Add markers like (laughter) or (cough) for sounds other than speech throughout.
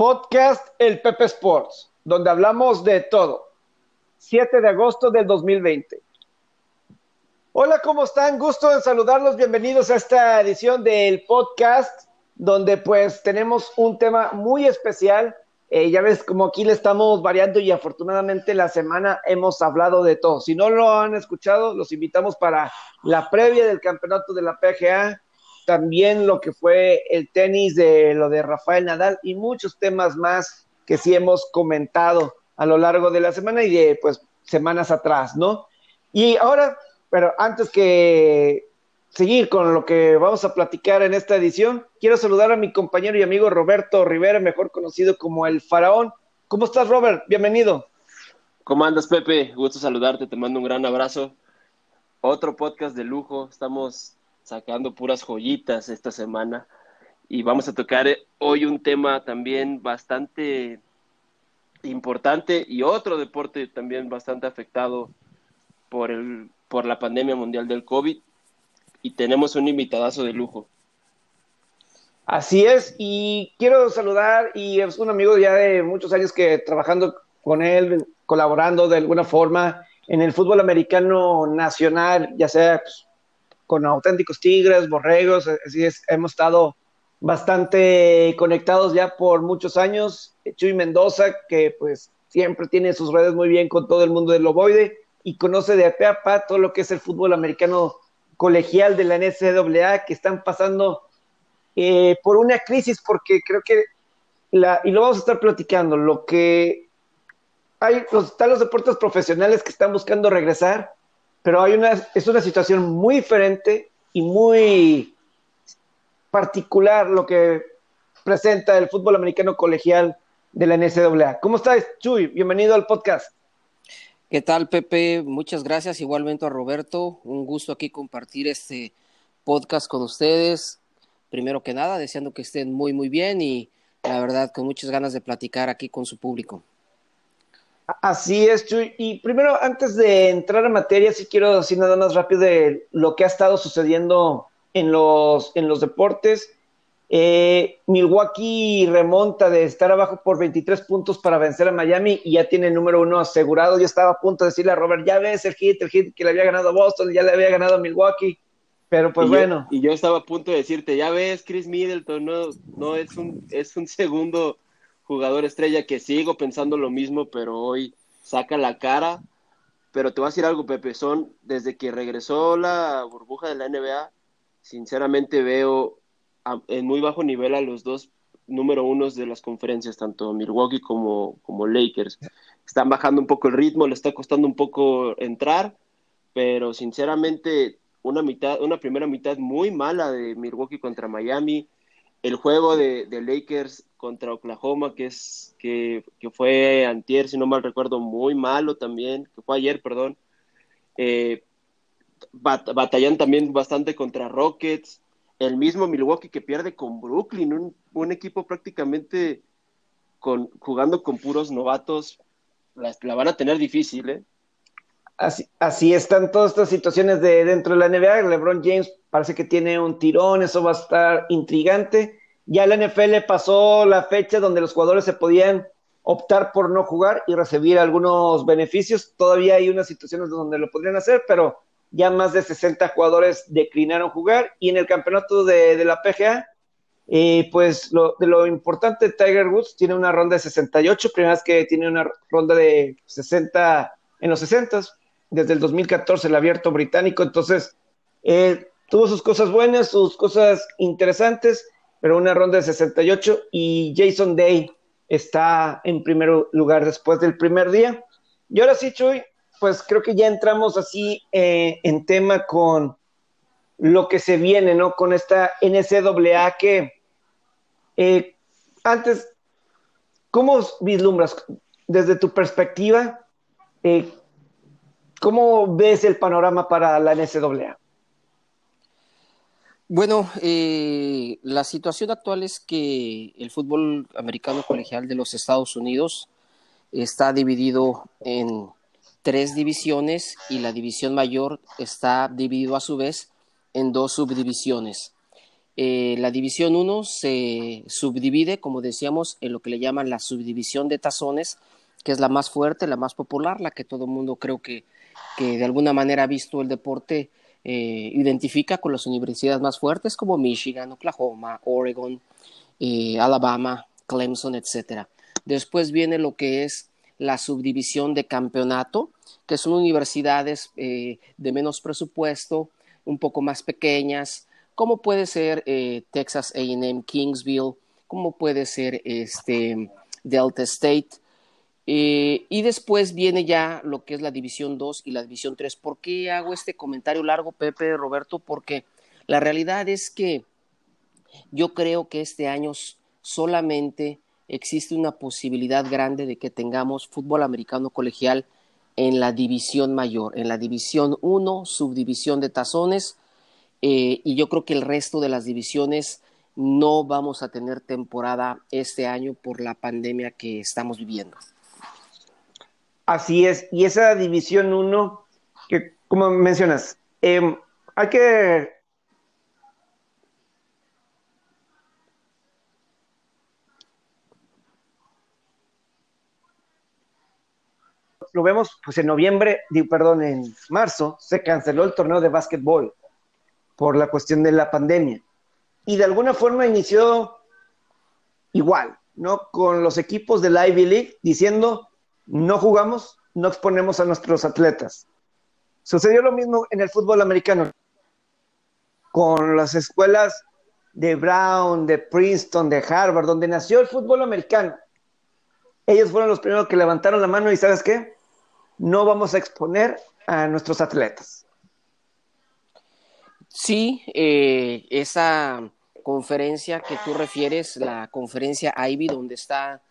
Podcast El Pepe Sports, donde hablamos de todo. 7 de agosto del 2020. Hola, ¿cómo están? Gusto de saludarlos. Bienvenidos a esta edición del podcast, donde pues tenemos un tema muy especial. Eh, ya ves, como aquí le estamos variando y afortunadamente la semana hemos hablado de todo. Si no lo han escuchado, los invitamos para la previa del campeonato de la PGA, también lo que fue el tenis de lo de Rafael Nadal y muchos temas más que sí hemos comentado a lo largo de la semana y de pues semanas atrás, ¿no? Y ahora, pero antes que seguir con lo que vamos a platicar en esta edición, quiero saludar a mi compañero y amigo Roberto Rivera, mejor conocido como el Faraón. ¿Cómo estás, Robert? Bienvenido. ¿Cómo andas, Pepe? Gusto saludarte, te mando un gran abrazo. Otro podcast de lujo, estamos sacando puras joyitas esta semana y vamos a tocar hoy un tema también bastante importante y otro deporte también bastante afectado por el por la pandemia mundial del COVID y tenemos un invitadazo de lujo. Así es, y quiero saludar, y es un amigo ya de muchos años que trabajando con él, colaborando de alguna forma en el fútbol americano nacional, ya sea pues, con auténticos tigres, borregos, así es, hemos estado bastante conectados ya por muchos años. Chuy Mendoza, que pues siempre tiene sus redes muy bien con todo el mundo del loboide y conoce de a a todo lo que es el fútbol americano colegial de la NCAA, que están pasando eh, por una crisis, porque creo que, la, y lo vamos a estar platicando, lo que hay, están los deportes profesionales que están buscando regresar, pero hay una, es una situación muy diferente y muy particular lo que presenta el fútbol americano colegial de la NCAA. ¿Cómo estás, Chuy? Bienvenido al podcast. ¿Qué tal, Pepe? Muchas gracias. Igualmente a Roberto. Un gusto aquí compartir este podcast con ustedes. Primero que nada, deseando que estén muy, muy bien y la verdad con muchas ganas de platicar aquí con su público. Así es, Chuy. Y primero, antes de entrar en materia, sí quiero decir nada más rápido de lo que ha estado sucediendo en los, en los deportes. Eh, Milwaukee remonta de estar abajo por 23 puntos para vencer a Miami y ya tiene el número uno asegurado. Yo estaba a punto de decirle a Robert, ya ves el hit, el hit que le había ganado a Boston, ya le había ganado a Milwaukee. Pero pues bueno. y yo estaba a punto de decirte, ya ves, Chris Middleton no, no es un, es un segundo jugador estrella que sigo pensando lo mismo, pero hoy saca la cara. Pero te voy a decir algo, Pepe, son desde que regresó la burbuja de la NBA, sinceramente veo en muy bajo nivel a los dos número unos de las conferencias, tanto Milwaukee como, como Lakers. Están bajando un poco el ritmo, le está costando un poco entrar, pero sinceramente una mitad, una primera mitad muy mala de Milwaukee contra Miami, el juego de, Lakers contra Oklahoma, que es que, que, fue antier, si no mal recuerdo, muy malo también, que fue ayer, perdón. Eh, batallan también bastante contra Rockets, el mismo Milwaukee que pierde con Brooklyn, un, equipo prácticamente con, jugando con puros novatos, la, la van a tener difícil, ¿eh? Así, así, están todas estas situaciones de dentro de la NBA. LeBron James parece que tiene un tirón, eso va a estar intrigante. Ya la NFL pasó la fecha donde los jugadores se podían optar por no jugar y recibir algunos beneficios. Todavía hay unas situaciones donde lo podrían hacer, pero ya más de 60 jugadores declinaron jugar. Y en el campeonato de, la PGA, eh, pues lo, de lo importante, Tiger Woods tiene una ronda de 68, primera vez que tiene una ronda de 60 en los 60 desde el 2014 el abierto británico. Entonces, eh, tuvo sus cosas buenas, sus cosas interesantes pero una ronda de 68 y Jason Day está en primer lugar después del primer día. Y ahora sí, Chuy, pues creo que ya entramos así eh, en tema con lo que se viene, ¿no? Con esta NCAA que eh, antes, ¿cómo vislumbras desde tu perspectiva? Eh, ¿Cómo ves el panorama para la NCAA? Bueno, eh, la situación actual es que el fútbol americano colegial de los Estados Unidos está dividido en tres divisiones y la división mayor está dividido a su vez en dos subdivisiones. eh, la División 1 se subdivide, como decíamos, en lo que le llaman la subdivisión de tazones, que es la más fuerte, la más popular, la que todo el mundo creo que, que de alguna manera ha visto el deporte, eh, identifica con las universidades más fuertes como Michigan, Oklahoma, Oregon, eh, Alabama, Clemson, etc. Después viene lo que es la subdivisión de campeonato, que son universidades de menos presupuesto, un poco más pequeñas, como puede ser eh, Texas AM, Kingsville, como puede ser este, Delta State. Eh, y después viene ya lo que es la División 2 y la División 3. ¿Por qué hago este comentario largo, Pepe, Roberto? Porque la realidad es que yo creo que este año solamente existe una posibilidad grande de que tengamos fútbol americano colegial en la división mayor, en la división 1, subdivisión de tazones, eh, y yo creo que el resto de las divisiones no vamos a tener temporada este año por la pandemia que estamos viviendo. Así es, y esa división 1, que como mencionas, em, hay que lo vemos, pues en noviembre, perdón, en marzo, se canceló el torneo de básquetbol por la cuestión de la pandemia. Y de alguna forma inició igual, ¿no? Con los equipos de la Ivy League diciendo, no jugamos, no exponemos a nuestros atletas. Sucedió lo mismo en el fútbol americano, con las escuelas de Brown, de Princeton, de Harvard, donde nació el fútbol americano. Ellos fueron los primeros que levantaron la mano y sabes qué, no vamos a exponer a nuestros atletas. Sí, eh, esa conferencia que tú refieres, la conferencia Ivy, donde está,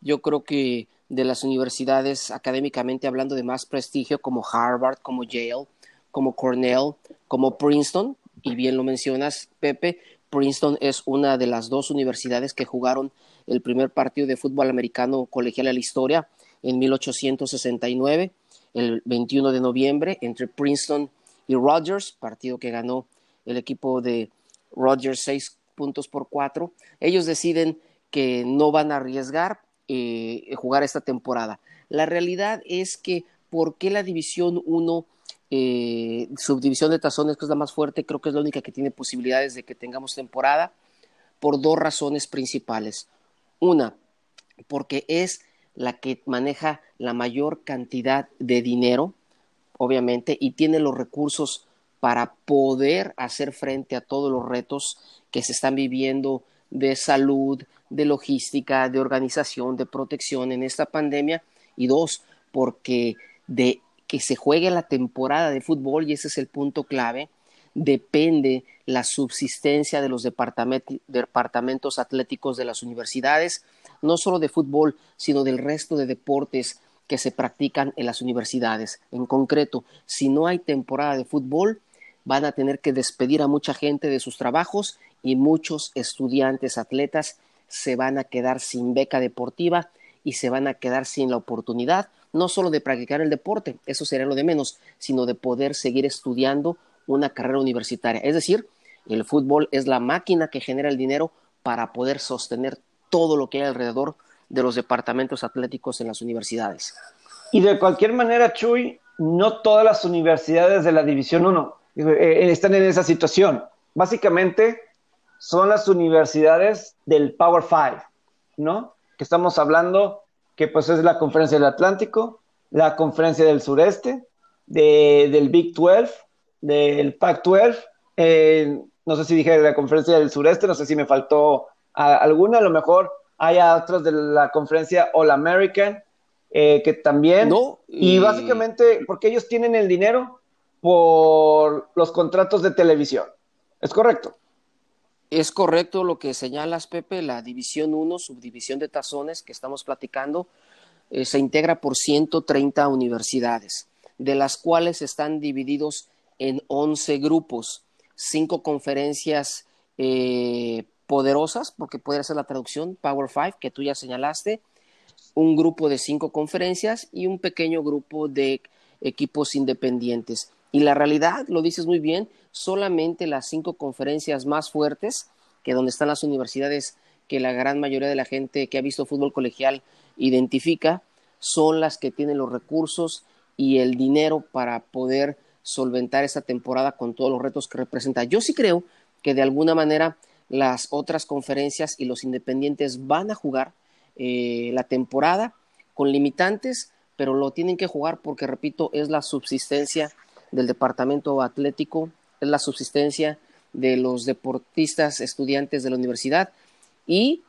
yo creo que de las universidades académicamente hablando de más prestigio, como Harvard, como Yale, como Cornell, como Princeton, y bien lo mencionas, Pepe, Princeton es una de las dos universidades que jugaron el primer partido de fútbol americano colegial en la historia en 1869, el 21 de noviembre, entre Princeton y Rogers, partido que ganó el equipo de Rogers seis puntos por cuatro. Ellos deciden que no van a arriesgar eh, jugar esta temporada. La realidad es que, ¿por qué la División 1, eh, subdivisión de tazones, que es la más fuerte, creo que es la única que tiene posibilidades de que tengamos temporada? Por dos razones principales. Una, porque es la que maneja la mayor cantidad de dinero obviamente, y tiene los recursos para poder hacer frente a todos los retos que se están viviendo de salud, de logística, de organización, de protección en esta pandemia. Y dos, porque de que se juegue la temporada de fútbol, y ese es el punto clave, depende la subsistencia de los departamentos atléticos de las universidades, no solo de fútbol, sino del resto de deportes que se practican en las universidades. En concreto, si no hay temporada de fútbol, van a tener que despedir a mucha gente de sus trabajos y muchos estudiantes atletas se van a quedar sin beca deportiva y se van a quedar sin la oportunidad no solo de practicar el deporte, eso sería lo de menos, sino de poder seguir estudiando una carrera universitaria. Es decir, el fútbol es la máquina que genera el dinero para poder sostener todo lo que hay alrededor de los departamentos atléticos en las universidades. Y de cualquier manera, Chuy, no todas las universidades de la División 1 eh, eh, están en esa situación. Básicamente son las universidades del Power Five, ¿no? Que estamos hablando que pues es la Conferencia del Atlántico, la Conferencia del Sureste, del Big 12, del Pac 12, eh, no sé si dije la Conferencia del Sureste, no sé si me faltó alguna, a lo mejor hay otros de la conferencia All American, eh, que también. y... básicamente, porque ellos tienen el dinero por los contratos de televisión. ¿Es correcto? Es correcto lo que señalas, Pepe. La División 1, subdivisión de tazones que estamos platicando, eh, se integra por 130 universidades, de las cuales están divididos en 11 grupos, cinco conferencias eh, poderosas, porque puede ser la traducción, Power Five, que tú ya señalaste, un grupo de cinco conferencias y un pequeño grupo de equipos independientes. Y la realidad, lo dices muy bien, solamente las cinco conferencias más fuertes, que donde están las universidades que la gran mayoría de la gente que ha visto fútbol colegial identifica, son las que tienen los recursos y el dinero para poder solventar esta temporada con todos los retos que representa. Yo sí creo que de alguna manera las otras conferencias y los independientes van a jugar eh, la temporada con limitantes, pero lo tienen que jugar porque, repito, es la subsistencia del departamento atlético, es la subsistencia de los deportistas estudiantes de la universidad y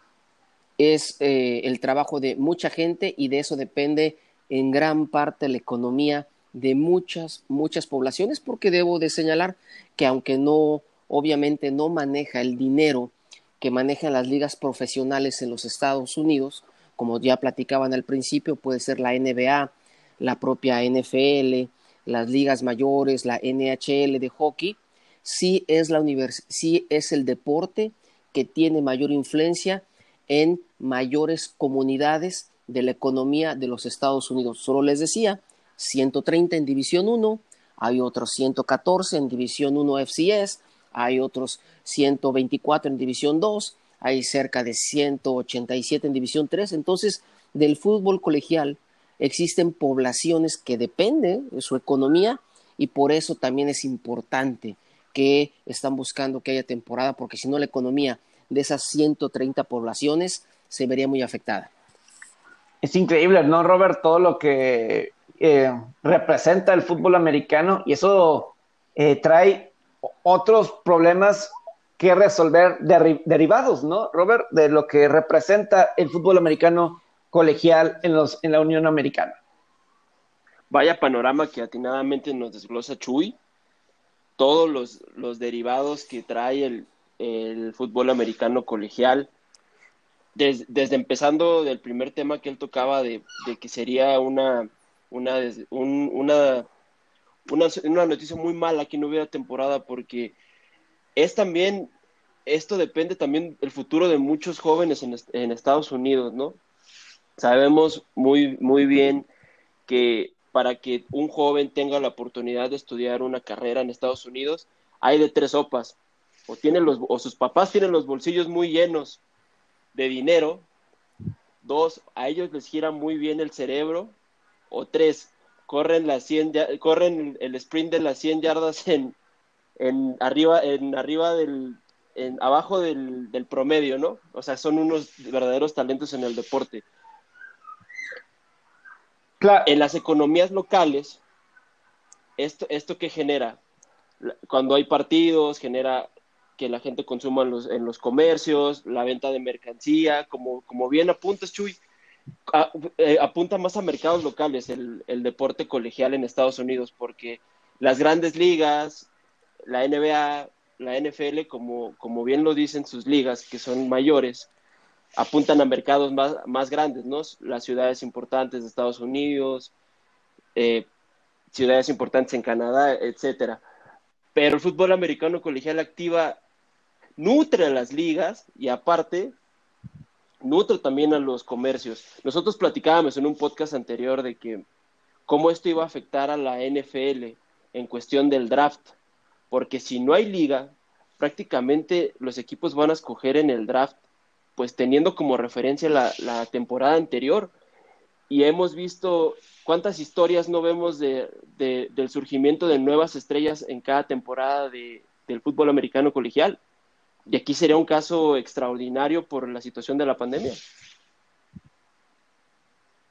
es eh, el trabajo de mucha gente y de eso depende en gran parte la economía de muchas, muchas poblaciones, porque debo de señalar que aunque no, obviamente no maneja el dinero que manejan las ligas profesionales en los Estados Unidos, como ya platicaban al principio, puede ser la NBA, la propia NFL, las ligas mayores, la NHL de hockey, sí es, la sí es el deporte que tiene mayor influencia en mayores comunidades de la economía de los Estados Unidos. Solo les decía, 130 en División 1, hay otros 114 en División 1 FCS, hay otros 124 en División 2, hay cerca de 187 en División 3. Entonces, del fútbol colegial existen poblaciones que dependen de su economía y por eso también es importante que están buscando que haya temporada, porque si no la economía de esas 130 poblaciones se vería muy afectada. Es increíble, ¿no, Robert? Todo lo que eh, representa el fútbol americano y eso eh, trae otros problemas que resolver derivados, ¿no, Robert? De lo que representa el fútbol americano colegial en, los, en la Unión Americana. Vaya panorama que atinadamente nos desglosa Chuy. Todos los, los derivados que trae el, el fútbol americano colegial, desde empezando del primer tema que él tocaba de, que sería una, una, una, una, noticia muy mala que no hubiera temporada porque es también, esto depende también del futuro de muchos jóvenes en, en Estados Unidos, ¿no? Sabemos muy, muy bien que para que un joven tenga la oportunidad de estudiar una carrera en Estados Unidos, hay de tres sopas o, tienen los, o sus papás tienen los bolsillos muy llenos de dinero, dos, a ellos les gira muy bien el cerebro, o tres, corren, las 100, corren el sprint de las 100 yardas (laughs) en, en arriba, en arriba del, en, abajo del, del, promedio, ¿no? O sea, son unos verdaderos talentos en el deporte. En las economías locales, esto, esto que genera, cuando hay partidos, genera que la gente consuma en los, en los comercios, la venta de mercancía, como, como bien apuntas, Chuy, eh, apunta más a mercados locales el, el, deporte colegial en Estados Unidos, porque las grandes ligas, la NBA, la NFL, como, como bien lo dicen sus ligas, que son mayores, apuntan a mercados más, más grandes, ¿no? Las ciudades importantes de Estados Unidos, eh, ciudades importantes en Canadá, etcétera. Pero el fútbol americano colegial activa nutre a las ligas y aparte nutre también a los comercios. Nosotros platicábamos en un podcast anterior de que cómo esto iba a afectar a la NFL en cuestión del draft, porque si no hay liga, prácticamente los equipos van a escoger en el draft, pues teniendo como referencia la, temporada anterior. Y hemos visto cuántas historias no vemos de, del surgimiento de nuevas estrellas en cada temporada de, del fútbol americano colegial. Y aquí sería un caso extraordinario por la situación de la pandemia.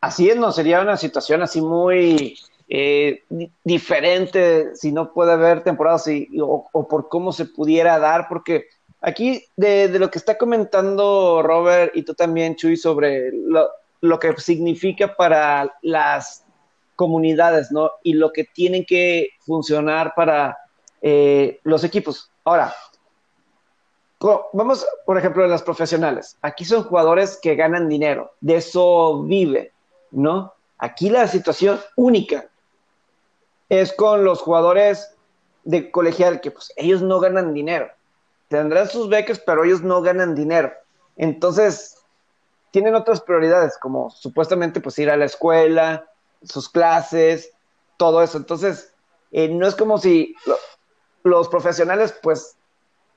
Así es, no sería una situación así muy eh, diferente si no puede haber temporadas o, por cómo se pudiera dar, porque aquí de, lo que está comentando Robert y tú también, Chuy, sobre lo, que significa para las comunidades, ¿no? Y lo que tienen que funcionar para eh, los equipos. Ahora, Vamos, por ejemplo, a las profesionales. Aquí son jugadores que ganan dinero, de eso vive, ¿no? Aquí la situación única es con los jugadores de colegial, que pues ellos no ganan dinero. Tendrán sus becas, pero ellos no ganan dinero. Entonces, tienen otras prioridades, como supuestamente pues ir a la escuela, sus clases, todo eso. Entonces, Eh, no es como si los profesionales, pues,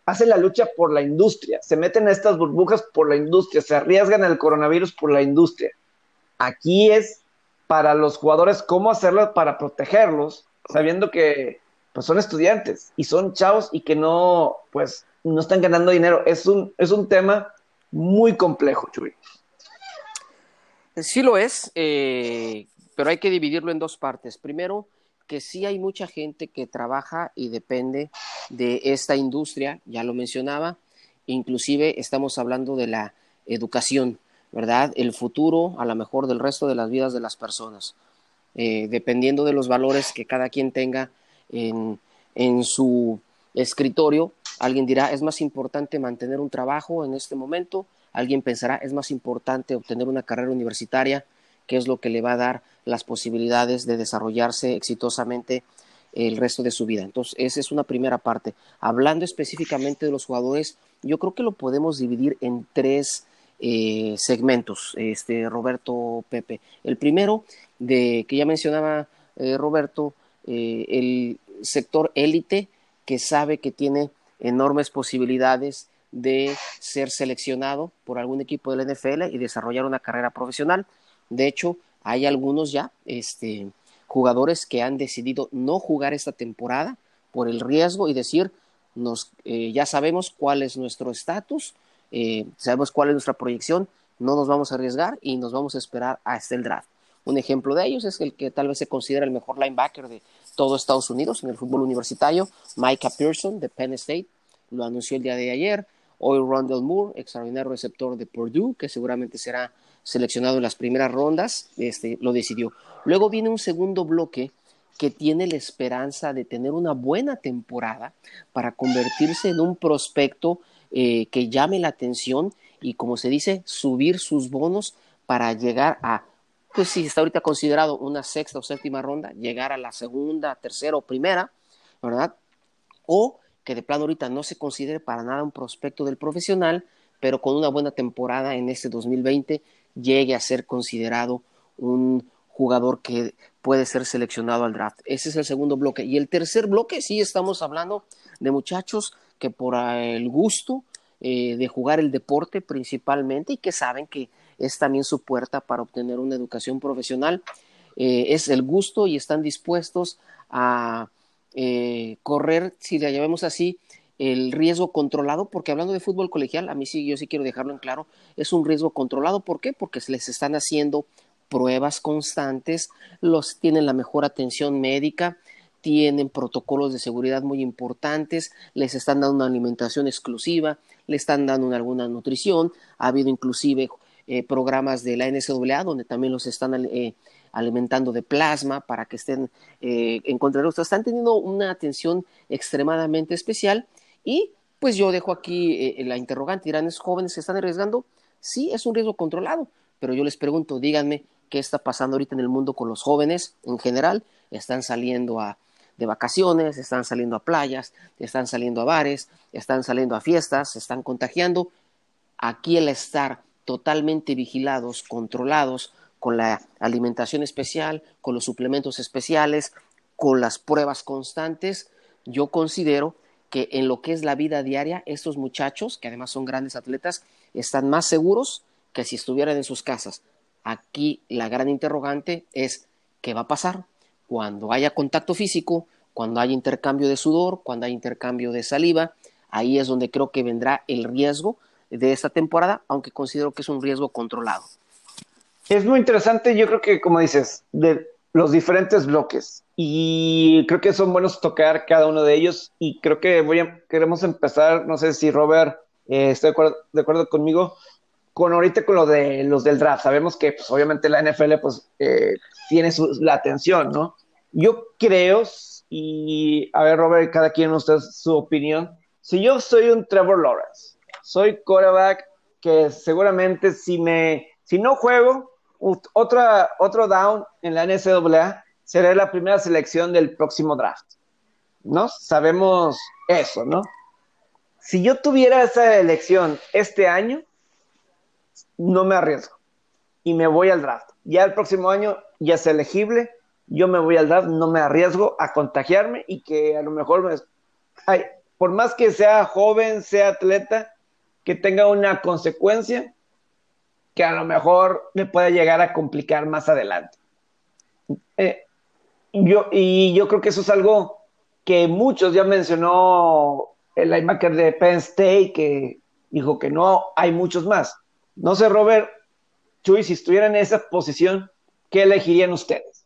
hacen la lucha por la industria, se meten a estas burbujas por la industria, se arriesgan al coronavirus por la industria. Aquí es para los jugadores cómo hacerlo para protegerlos, sabiendo que pues son estudiantes y son chavos y que no, pues, no están ganando dinero. Es un, es un tema muy complejo, Chuy. Sí lo es, eh, pero hay que dividirlo en dos partes. Primero, que sí hay mucha gente que trabaja y depende de esta industria, ya lo mencionaba, inclusive estamos hablando de la educación, ¿verdad? El futuro, a lo mejor, del resto de las vidas de las personas, eh, dependiendo de los valores que cada quien tenga en, en su escritorio. Alguien dirá, es más importante mantener un trabajo en este momento, alguien pensará, es más importante obtener una carrera universitaria, que es lo que le va a dar las posibilidades de desarrollarse exitosamente el resto de su vida. Entonces, esa es una primera parte. Hablando específicamente de los jugadores, yo creo que lo podemos dividir en tres eh, segmentos, este, Roberto Pepe. El primero, de que ya mencionaba eh, Roberto, eh, el sector élite que sabe que tiene enormes posibilidades de ser seleccionado por algún equipo de la NFL y desarrollar una carrera profesional. De hecho, hay algunos ya este, jugadores que han decidido no jugar esta temporada por el riesgo y decir, nos, eh, ya sabemos cuál es nuestro estatus, eh, sabemos cuál es nuestra proyección, no nos vamos a arriesgar y nos vamos a esperar hasta el draft. Un ejemplo de ellos es el que tal vez se considera el mejor linebacker de todo Estados Unidos en el fútbol universitario, Micah Pearson de Penn State, lo anunció el día de ayer. Hoy Rondell Moore, extraordinario receptor de Purdue, que seguramente será seleccionado en las primeras rondas, este, lo decidió. Luego viene un segundo bloque que tiene la esperanza de tener una buena temporada para convertirse en un prospecto eh, que llame la atención y, como se dice, subir sus bonos para llegar a, pues si está ahorita considerado una sexta o séptima ronda, llegar a la segunda, tercera o primera, ¿verdad? O que de plano ahorita no se considere para nada un prospecto del profesional, pero con una buena temporada en este 2020 llegue a ser considerado un jugador que puede ser seleccionado al draft. Ese es el segundo bloque. Y el tercer bloque, sí estamos hablando de muchachos que por el gusto eh, de jugar el deporte principalmente y que saben que es también su puerta para obtener una educación profesional, eh, es el gusto y están dispuestos a eh, correr, si le llamemos así, el riesgo controlado, porque hablando de fútbol colegial, a mí sí, yo sí quiero dejarlo en claro, es un riesgo controlado. ¿Por qué? Porque se les están haciendo pruebas constantes, los tienen la mejor atención médica, tienen protocolos de seguridad muy importantes, les están dando una alimentación exclusiva, le están dando alguna nutrición, ha habido inclusive eh, programas de la NCAA donde también los están eh, alimentando de plasma para que estén eh, en contra Están teniendo una atención extremadamente especial y pues yo dejo aquí eh, la interrogante, dirán, ¿es jóvenes se están arriesgando? Sí, es un riesgo controlado, pero yo les pregunto, díganme, ¿qué está pasando ahorita en el mundo con los jóvenes en general? Están saliendo a, de vacaciones, están saliendo a playas, están saliendo a bares, están saliendo a fiestas, se están contagiando. Aquí el estar totalmente vigilados, controlados, con la alimentación especial, con los suplementos especiales, con las pruebas constantes, yo considero que en lo que es la vida diaria, estos muchachos, que además son grandes atletas, están más seguros que si estuvieran en sus casas. Aquí la gran interrogante es, ¿qué va a pasar cuando haya contacto físico, cuando haya intercambio de sudor, cuando haya intercambio de saliva? Ahí es donde creo que vendrá el riesgo de esta temporada, aunque considero que es un riesgo controlado. Es muy interesante, yo creo que, como dices, de los diferentes bloques y creo que son buenos tocar cada uno de ellos y creo que voy a, queremos empezar, no sé si Robert eh, está de acuerdo, conmigo, con ahorita con lo de los del draft. Sabemos que pues, obviamente la NFL pues eh, tiene la atención, ¿no? Yo creo, y a ver Robert, cada quien usted su opinión, si yo soy un Trevor Lawrence, soy quarterback que seguramente si me, si no juego, otra, otro down en la NCAA, será la primera selección del próximo draft. ¿No? Sabemos eso, ¿no? Si yo tuviera esa elección este año, no me arriesgo y me voy al draft. Ya el próximo año ya es elegible yo me voy al draft, no me arriesgo a contagiarme y que a lo mejor me, ay, por más que sea joven, sea atleta, que tenga una consecuencia que a lo mejor me pueda llegar a complicar más adelante. Eh, yo, y yo creo que eso es algo que muchos ya mencionó el linebacker de Penn State, que dijo que no hay muchos más. No sé, Robert, Chuy, si estuvieran en esa posición, ¿qué elegirían ustedes?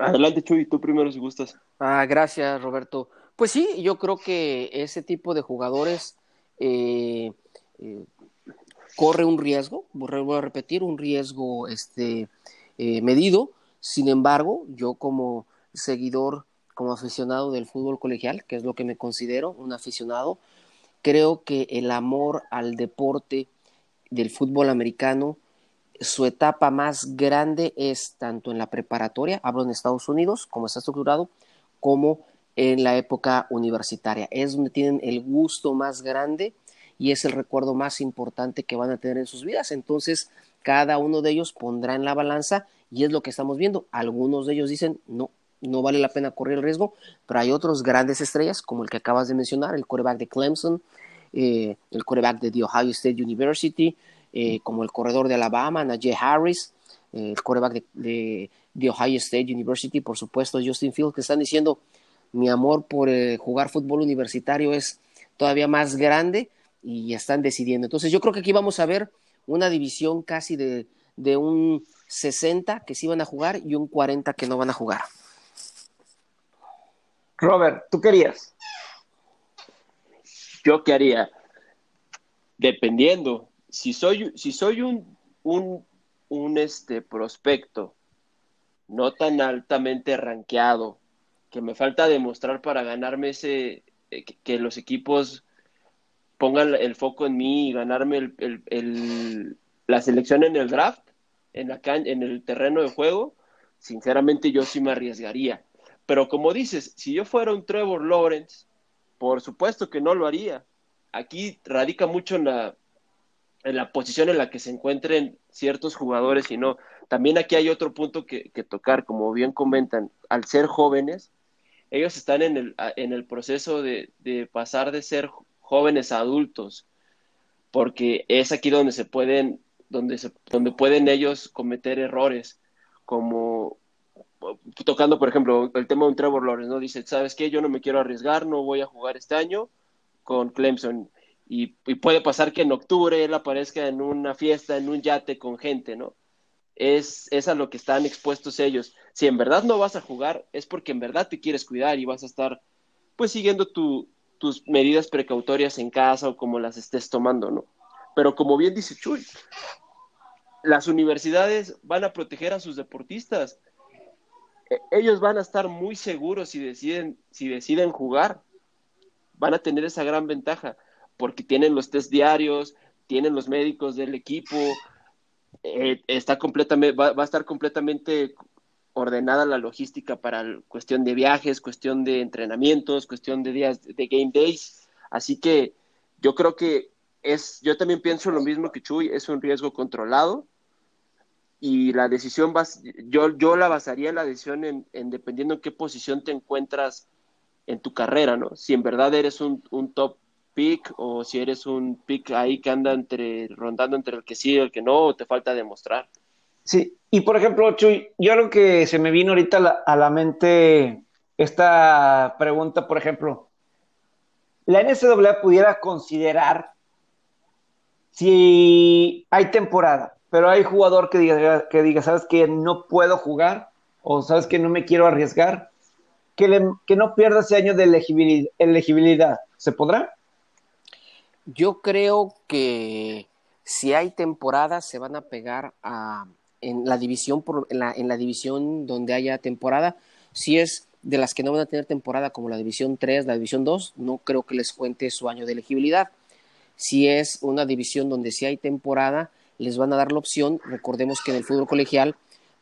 Adelante, Chuy, tú primero si gustas. Ah, gracias, Roberto. Pues sí, yo creo que ese tipo de jugadores eh, eh, corre un riesgo, voy a repetir, un riesgo este, eh, medido. Sin embargo, yo como seguidor, como aficionado del fútbol colegial, que es lo que me considero un aficionado, creo que el amor al deporte del fútbol americano, su etapa más grande es tanto en la preparatoria, hablo en Estados Unidos, como está estructurado, como en la época universitaria. Es donde tienen el gusto más grande y es el recuerdo más importante que van a tener en sus vidas. Entonces, cada uno de ellos pondrá en la balanza y es lo que estamos viendo. Algunos de ellos dicen, no, no vale la pena correr el riesgo, pero hay otros grandes estrellas, como el que acabas de mencionar, el quarterback de Clemson, eh, el quarterback de The Ohio State University, eh, como el corredor de Alabama, Najee Harris, eh, el quarterback de, de, Ohio State University, por supuesto, Justin Fields, que están diciendo, mi amor por jugar fútbol universitario es todavía más grande y están decidiendo. Entonces yo creo que aquí vamos a ver una división casi de, de un 60 que sí van a jugar y un 40 que no van a jugar. Robert, ¿tú querías? Yo qué haría, dependiendo, si soy, si soy un, un, un este prospecto no tan altamente rankeado, que me falta demostrar para ganarme ese, eh, que los equipos pongan el foco en mí y ganarme el, el, la selección en el draft, en, la en el terreno de juego, sinceramente yo sí me arriesgaría. Pero como dices, si yo fuera un Trevor Lawrence, por supuesto que no lo haría. Aquí radica mucho en la, en la posición en la que se encuentren ciertos jugadores y no. También aquí hay otro punto que, que tocar, como bien comentan, al ser jóvenes, ellos están en el, en el proceso de, de pasar de ser jóvenes adultos, porque es aquí donde se pueden, donde se, donde pueden ellos cometer errores, como tocando, por ejemplo, el tema de un Trevor Lawrence, ¿no? Dice, ¿sabes qué? Yo no me quiero arriesgar, no voy a jugar este año con Clemson. Y, puede pasar que en octubre él aparezca en una fiesta, en un yate con gente, ¿no? Es, es a lo que están expuestos ellos. Si en verdad no vas a jugar, es porque en verdad te quieres cuidar y vas a estar, pues, siguiendo tu, tus medidas precautorias en casa o como las estés tomando, ¿no? Pero como bien dice Chuy, las universidades van a proteger a sus deportistas. E, ellos van a estar muy seguros si deciden, si deciden jugar. Van a tener esa gran ventaja porque tienen los test diarios, tienen los médicos del equipo, eh, está completamente, va, va, a estar completamente ordenada la logística para cuestión de viajes, cuestión de entrenamientos, cuestión de días de game days. Así que yo creo que es, yo también pienso lo mismo que Chuy, es un riesgo controlado y la decisión, va, yo, yo la basaría en la decisión en, dependiendo en qué posición te encuentras en tu carrera, ¿no? Si en verdad eres un, un top pick o si eres un pick ahí que anda entre, rondando entre el que sí y el que no, o te falta demostrar. Sí, y por ejemplo, Chuy, yo lo que se me vino ahorita a la, mente esta pregunta, por ejemplo, la NCAA pudiera considerar si hay temporada, pero hay jugador que diga, que diga, sabes que no puedo jugar o sabes que no me quiero arriesgar, que, que no pierda ese año de elegibilidad, elegibilidad. ¿Se podrá? Yo creo que si hay temporada se van a pegar a, en la división por, en, la, división donde haya temporada. Si es de las que no van a tener temporada como la división 3, la división 2, no creo que les cuente su año de elegibilidad. Si es una división donde sí hay temporada, les van a dar la opción. Recordemos que en el fútbol colegial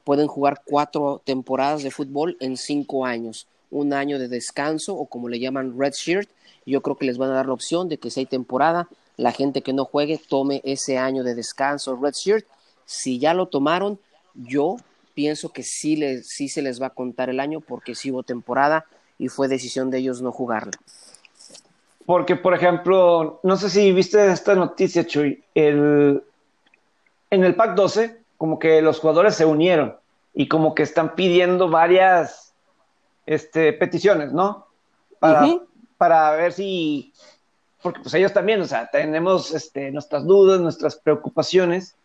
pueden jugar cuatro temporadas de fútbol en cinco años. Un año de descanso o como le llaman red shirt. Yo creo que les van a dar la opción de que si hay temporada, la gente que no juegue tome ese año de descanso red shirt si ya lo tomaron, yo pienso que sí, sí se les va a contar el año porque sí hubo temporada y fue decisión de ellos no jugarla. Porque, por ejemplo, no sé si viste esta noticia, Chuy, el, en el PAC 12, como que los jugadores se unieron y como que están pidiendo varias este, peticiones, ¿no? Para, para ver si, porque pues ellos también, o sea, tenemos este, nuestras dudas, nuestras preocupaciones,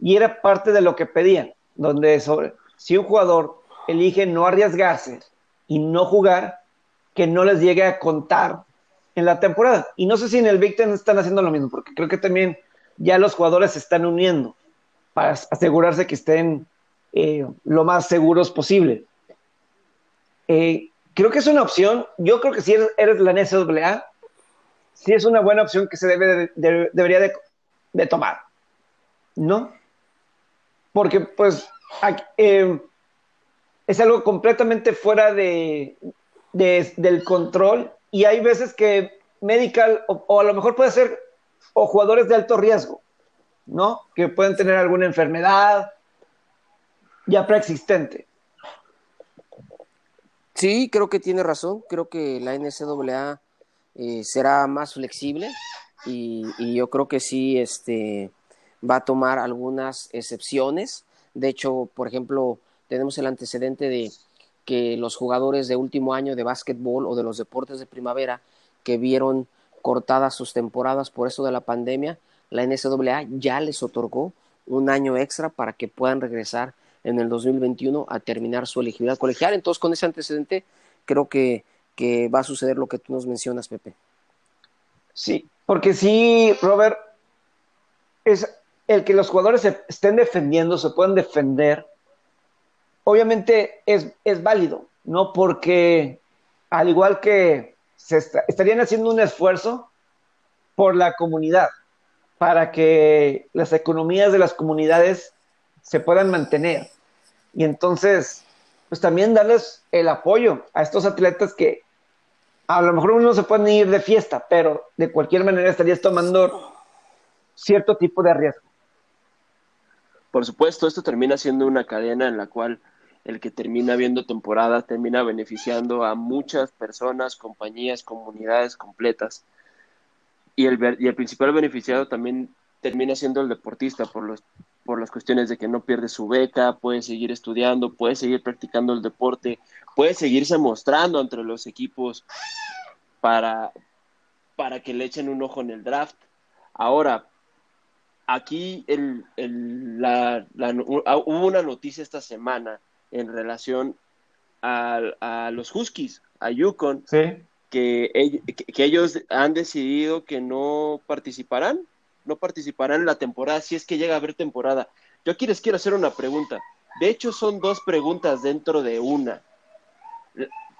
y era parte de lo que pedían, donde sobre, si un jugador elige no arriesgarse y no jugar, que no les llegue a contar en la temporada. Y no sé si en el Big están haciendo lo mismo, porque creo que también ya los jugadores se están uniendo para asegurarse que estén eh, lo más seguros posible. Eh, creo que es una opción. Yo creo que si eres, la NCAA, sí es una buena opción que se debe debería de, tomar, ¿no? Porque pues eh, es algo completamente fuera de, del control y hay veces que medical o, a lo mejor puede ser o jugadores de alto riesgo, ¿no? Que pueden tener alguna enfermedad ya preexistente. Sí, creo que tiene razón. Creo que la NCAA eh, será más flexible y, yo creo que sí este, va a tomar algunas excepciones. De hecho, por ejemplo, tenemos el antecedente de que los jugadores de último año de básquetbol o de los deportes de primavera que vieron cortadas sus temporadas por eso de la pandemia, la NCAA ya les otorgó un año extra para que puedan regresar en el 2021 a terminar su elegibilidad colegial. Entonces, con ese antecedente, creo que, que va a suceder lo que tú nos mencionas, Pepe. Sí, porque sí, Robert, es el que los jugadores se estén defendiendo, se puedan defender, obviamente es, es válido, ¿no? Porque al igual que se estarían haciendo un esfuerzo por la comunidad, para que las economías de las comunidades se puedan mantener. Y entonces, pues también darles el apoyo a estos atletas que a lo mejor uno se puede ir de fiesta, pero de cualquier manera estarías tomando cierto tipo de riesgo. Por supuesto, esto termina siendo una cadena en la cual el que termina viendo temporada termina beneficiando a muchas personas, compañías, comunidades completas. Y el, y el principal beneficiado también termina siendo el deportista por, los, por las cuestiones de que no pierde su beca, puede seguir estudiando, puede seguir practicando el deporte, puede seguirse mostrando entre los equipos para, para que le echen un ojo en el draft. Ahora, aquí el, el, la, hubo una noticia esta semana en relación a, los Huskies, a Yukon, que, ellos han decidido que no participarán, no participarán en la temporada si es que llega a haber temporada. Yo aquí les quiero hacer una pregunta. De hecho, son dos preguntas dentro de una.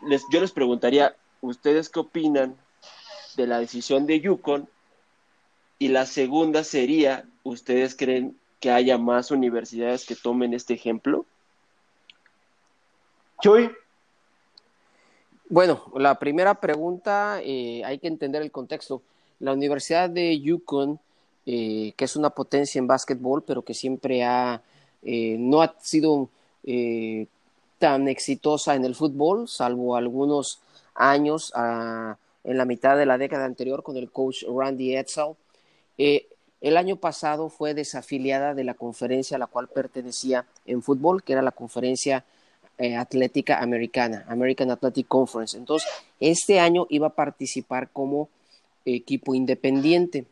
Les, yo les preguntaría, ¿ustedes qué opinan de la decisión de Yukon? Y la segunda sería, ¿ustedes creen que haya más universidades que tomen este ejemplo? Chuy. Bueno, la primera pregunta, eh, hay que entender el contexto. La Universidad de Yukon, eh, que es una potencia en básquetbol, pero que siempre ha, eh, no ha sido tan exitosa en el fútbol, salvo algunos años ah, en la mitad de la década anterior con el coach Randy Edsel. el año pasado fue desafiliada de la conferencia a la cual pertenecía en fútbol, que era la conferencia eh, atlética americana, American Athletic Conference. Entonces, este año iba a participar como equipo independiente.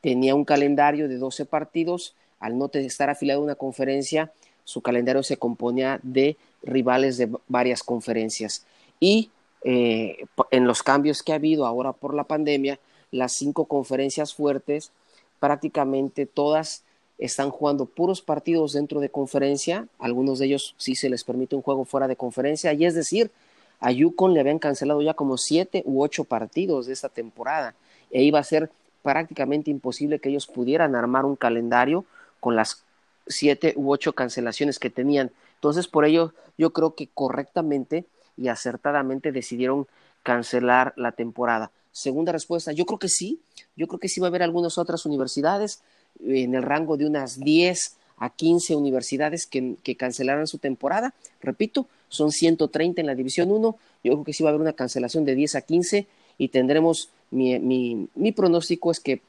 Tenía un calendario de 12 partidos. Al no estar afiliado a una conferencia, su calendario se componía de rivales de varias conferencias. Y eh, en los cambios que ha habido ahora por la pandemia, las cinco conferencias fuertes, prácticamente todas están jugando puros partidos dentro de conferencia, algunos de ellos sí se les permite un juego fuera de conferencia, y es decir, a Yukon le habían cancelado ya como siete u ocho partidos de esta temporada, e iba a ser prácticamente imposible que ellos pudieran armar un calendario con las siete u ocho cancelaciones que tenían. Entonces, por ello, yo creo que correctamente y acertadamente decidieron cancelar la temporada. Segunda respuesta, yo creo que sí, yo creo que sí va a haber algunas otras universidades en el rango de unas 10 a 15 universidades que, que cancelaran su temporada. Repito, son 130 en la División 1. Yo creo que sí va a haber una cancelación de 10 a 15 y tendremos, mi, pronóstico es que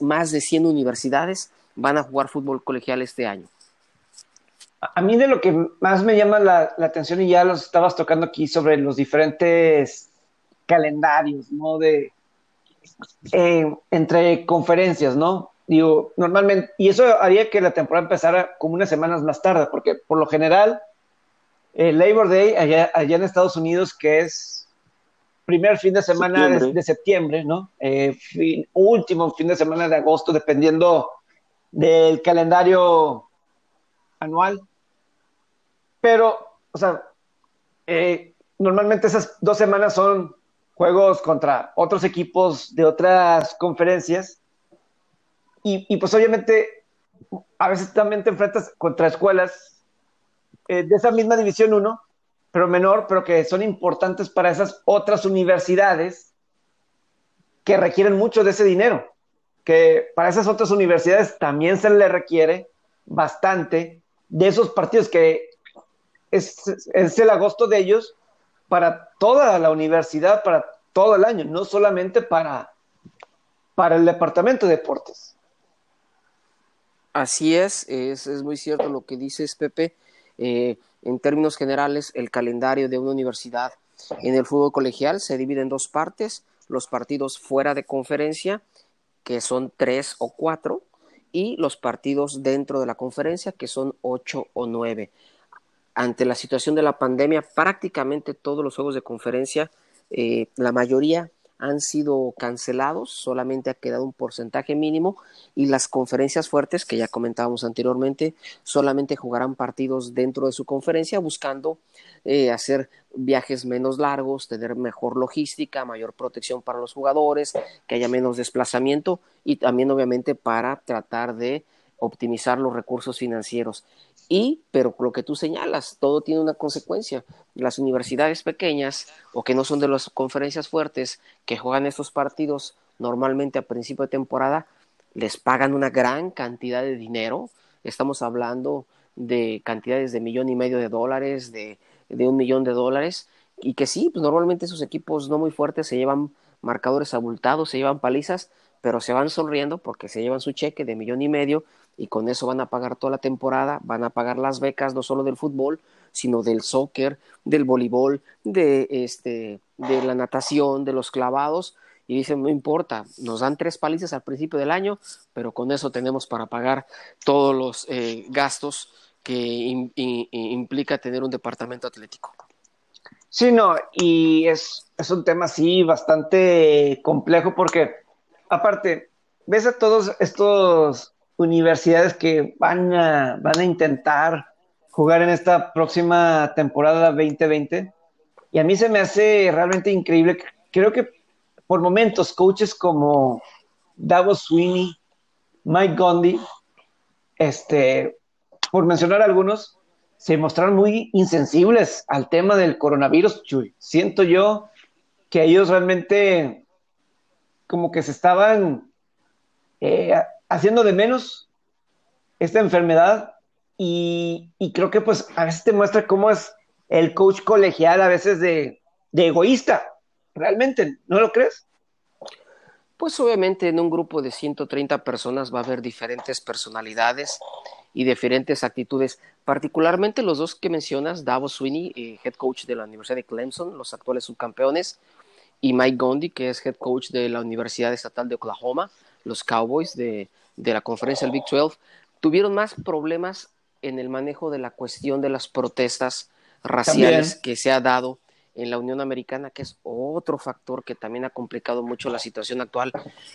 más de 100 universidades van a jugar fútbol colegial este año. A mí de lo que más me llama la, atención, y ya los estabas tocando aquí sobre los diferentes calendarios, ¿no? De, eh, entre conferencias, ¿no? Digo, normalmente, y eso haría que la temporada empezara como unas semanas más tarde, porque por lo general, Labor Day allá, allá en Estados Unidos, que es primer fin de semana septiembre. De, de, septiembre, ¿no? Eh, fin, último fin de semana de agosto, dependiendo del calendario anual. Pero, o sea, eh, normalmente esas dos semanas son juegos contra otros equipos de otras conferencias. Y, y pues obviamente a veces también te enfrentas contra escuelas eh, de esa misma División 1, pero menor, pero que son importantes para esas otras universidades que requieren mucho de ese dinero. Que para esas otras universidades también se le requiere bastante de esos partidos que es, el agosto de ellos para toda la universidad, para todo el año, no solamente para, para el departamento de deportes. Así es, es, es muy cierto lo que dices, Pepe. Eh, en términos generales, el calendario de una universidad en el fútbol colegial se divide en dos partes, los partidos fuera de conferencia, que son tres o cuatro, y los partidos dentro de la conferencia, que son ocho o nueve. Ante la situación de la pandemia, prácticamente todos los juegos de conferencia, eh, la mayoría han sido cancelados, solamente ha quedado un porcentaje mínimo y las conferencias fuertes que ya comentábamos anteriormente solamente jugarán partidos dentro de su conferencia buscando eh, hacer viajes menos largos, tener mejor logística, mayor protección para los jugadores, que haya menos desplazamiento y también obviamente para tratar de optimizar los recursos financieros. Y, pero lo que tú señalas, todo tiene una consecuencia. Las universidades pequeñas o que no son de las conferencias fuertes, que juegan estos partidos normalmente a principio de temporada, les pagan una gran cantidad de dinero. Estamos hablando de cantidades de millón y medio de dólares, de, de un millón de dólares, y que sí, pues normalmente esos equipos no muy fuertes se llevan marcadores abultados, se llevan palizas, pero se van sonriendo porque se llevan su cheque de millón y medio y con eso van a pagar toda la temporada, van a pagar las becas no solo del fútbol, sino del soccer, del voleibol, de este, de la natación, de los clavados, y dicen, no importa, nos dan tres palizas al principio del año, pero con eso tenemos para pagar todos los eh, gastos que implica tener un departamento atlético. Sí, no, y es, es un tema así bastante complejo porque, aparte, ves a todos estos universidades que van a, van a intentar jugar en esta próxima temporada 2020. Y a mí se me hace realmente increíble. Creo que por momentos coaches como Davos Sweeney, Mike Gondi, este, por mencionar algunos, se mostraron muy insensibles al tema del coronavirus. Siento yo que ellos realmente como que se estaban eh, haciendo de menos esta enfermedad y, creo que pues a veces te muestra cómo es el coach colegial a veces de, de egoísta, realmente, ¿no lo crees? Pues obviamente en un grupo de 130 personas va a haber diferentes personalidades y diferentes actitudes, particularmente los dos que mencionas, Davos Sweeney, eh, head coach de la Universidad de Clemson, los actuales subcampeones, y Mike Gondi, que es head coach de la Universidad Estatal de Oklahoma, los Cowboys de, de la conferencia del Big 12, tuvieron más problemas en el manejo de la cuestión de las protestas raciales también. que se ha dado en la Unión Americana, que es otro factor que también ha complicado mucho la situación actual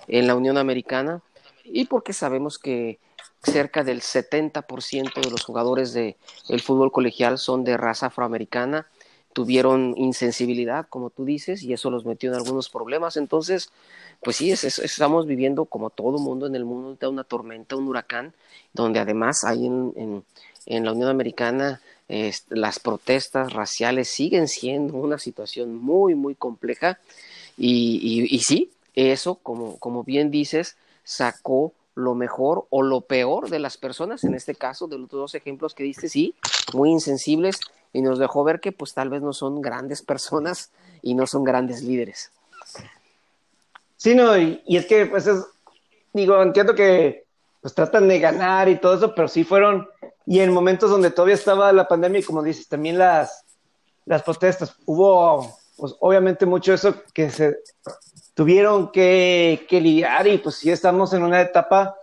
en la Unión Americana, y porque sabemos que cerca del 70% de los jugadores del de fútbol colegial son de raza afroamericana, tuvieron insensibilidad, como tú dices, y eso los metió en algunos problemas. Entonces, pues sí, es, es, estamos viviendo como todo mundo en el mundo una tormenta, un huracán, donde además hay en, en, la Unión Americana las protestas raciales siguen siendo una situación muy, muy compleja y, y, y sí, eso, como, como bien dices, sacó lo mejor o lo peor de las personas, en este caso, de los dos ejemplos que diste, sí, muy insensibles, y nos dejó ver que pues tal vez no son grandes personas y no son grandes líderes. Sí, no, y, es que pues es, digo, entiendo que pues tratan de ganar y todo eso, pero sí fueron, y en momentos donde todavía estaba la pandemia y como dices, también las, las protestas, hubo pues obviamente mucho eso que se tuvieron que, que lidiar y pues sí estamos en una etapa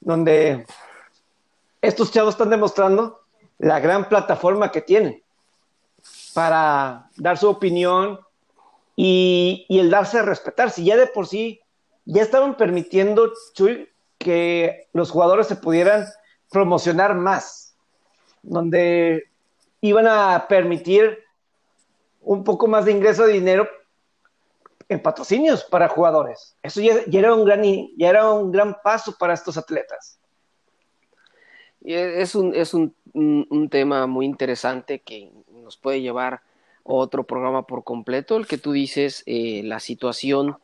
donde estos chavos están demostrando la gran plataforma que tienen para dar su opinión y, el darse a respetar. Si ya de por sí ya estaban permitiendo, Chuy, que los jugadores se pudieran promocionar más, donde iban a permitir un poco más de ingreso de dinero en patrocinios para jugadores. Eso ya, era, un gran, ya era un gran paso para estos atletas. Es un, es un, tema muy interesante que nos puede llevar a otro programa por completo, el que tú dices, eh, la situación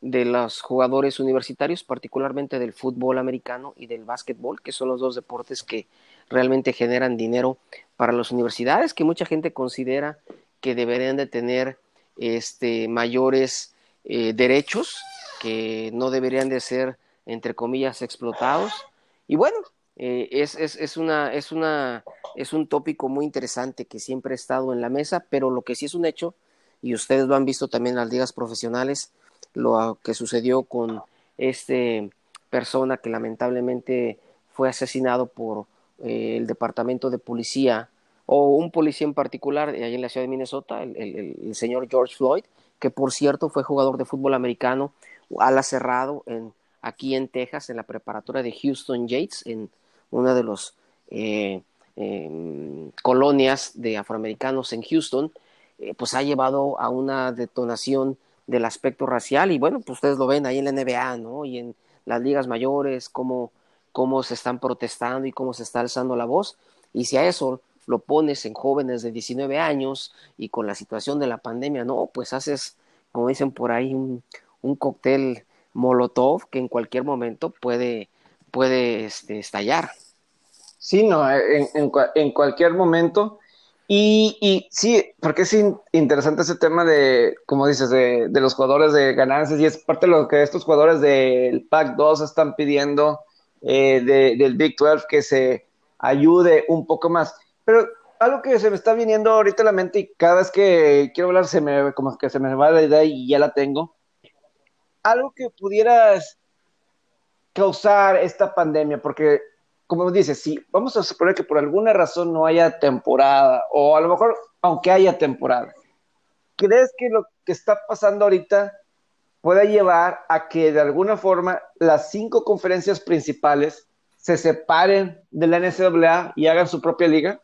de los jugadores universitarios, particularmente del fútbol americano y del básquetbol, que son los dos deportes que realmente generan dinero para las universidades, que mucha gente considera que deberían de tener este, mayores eh, derechos, que no deberían de ser, entre comillas, explotados. Y bueno, eh, es, es, es, una, es, una, es un tópico muy interesante que siempre ha estado en la mesa, pero lo que sí es un hecho, y ustedes lo han visto también en las ligas profesionales, lo que sucedió con este persona que lamentablemente fue asesinado por eh, el departamento de policía o un policía en particular allá en la ciudad de Minnesota, el, señor George Floyd, que por cierto fue jugador de fútbol americano ala cerrado en, aquí en Texas, en la preparatoria de Houston Yates, en una de las eh, em, colonias de afroamericanos en Houston, eh, pues ha llevado a una detonación del aspecto racial y bueno, pues ustedes lo ven ahí en la NBA, ¿no? Y en las ligas mayores, cómo, cómo se están protestando y cómo se está alzando la voz. Y si a eso lo pones en jóvenes de 19 años y con la situación de la pandemia, no, pues haces, como dicen por ahí, un, un cóctel molotov que en cualquier momento puede, puede este, estallar. Sí, no, en, en, cualquier momento. Y, y, sí, porque es interesante ese tema de, como dices, de, de, los jugadores de ganancias y es parte de lo que estos jugadores del PAC 2 están pidiendo eh, del Big 12 que se ayude un poco más. Pero algo que se me está viniendo ahorita a la mente y cada vez que quiero hablar se me, como que se me va la idea y ya la tengo. Algo que pudieras causar esta pandemia, porque como dices, si vamos a suponer que por alguna razón no haya temporada, o a lo mejor aunque haya temporada, ¿crees que lo que está pasando ahorita pueda llevar a que de alguna forma las cinco conferencias principales se separen de la NCAA y hagan su propia liga?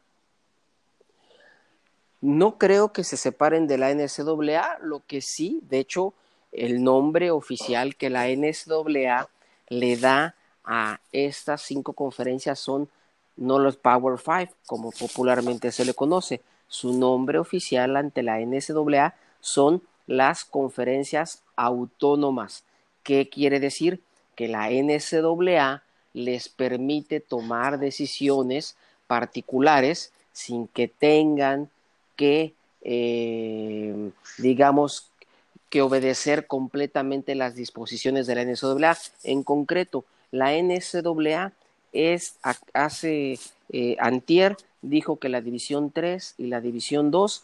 No creo que se separen de la NCAA, lo que sí, de hecho, el nombre oficial que la NCAA le da a estas cinco conferencias son no los Power Five, como popularmente se le conoce. Su nombre oficial ante la NCAA son las conferencias autónomas. ¿Qué quiere decir? Que la NCAA les permite tomar decisiones particulares sin que tengan que, eh, digamos, que obedecer completamente las disposiciones de la NCAA. En concreto, la NCAA es, hace eh, antier dijo que la División 3 y la División 2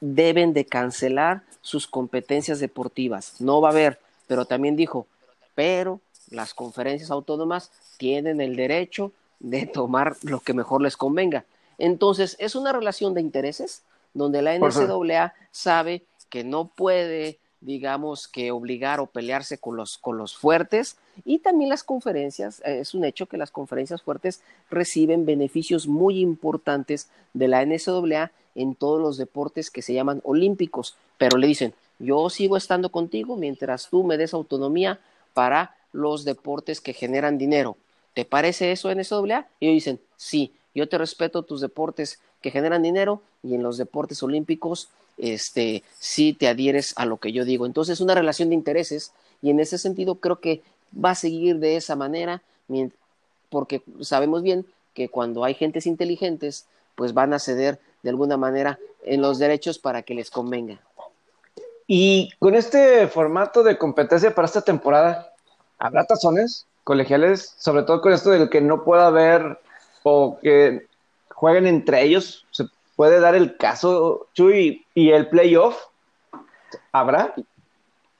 deben de cancelar sus competencias deportivas. No va a haber, pero también dijo, pero las conferencias autónomas tienen el derecho de tomar lo que mejor les convenga. Entonces, es una relación de intereses donde la NCAA sabe que no puede, digamos, que obligar o pelearse con los, con los fuertes. Y también las conferencias, eh, es un hecho que las conferencias fuertes reciben beneficios muy importantes de la NCAA en todos los deportes que se llaman olímpicos, pero le dicen, yo sigo estando contigo mientras tú me des autonomía para los deportes que generan dinero. ¿Te parece eso NCAA? Y ellos dicen, sí, yo te respeto tus deportes que generan dinero y en los deportes olímpicos este sí te adhieres a lo que yo digo. Entonces, es una relación de intereses y en ese sentido creo que va a seguir de esa manera, porque sabemos bien que cuando hay gentes inteligentes, pues van a ceder de alguna manera en los derechos para que les convenga. Y con este formato de competencia para esta temporada, ¿habrá tazones colegiales? Sobre todo con esto del que no pueda haber o que jueguen entre ellos. ¿Se puede dar el caso, Chuy, y el playoff? ¿Habrá?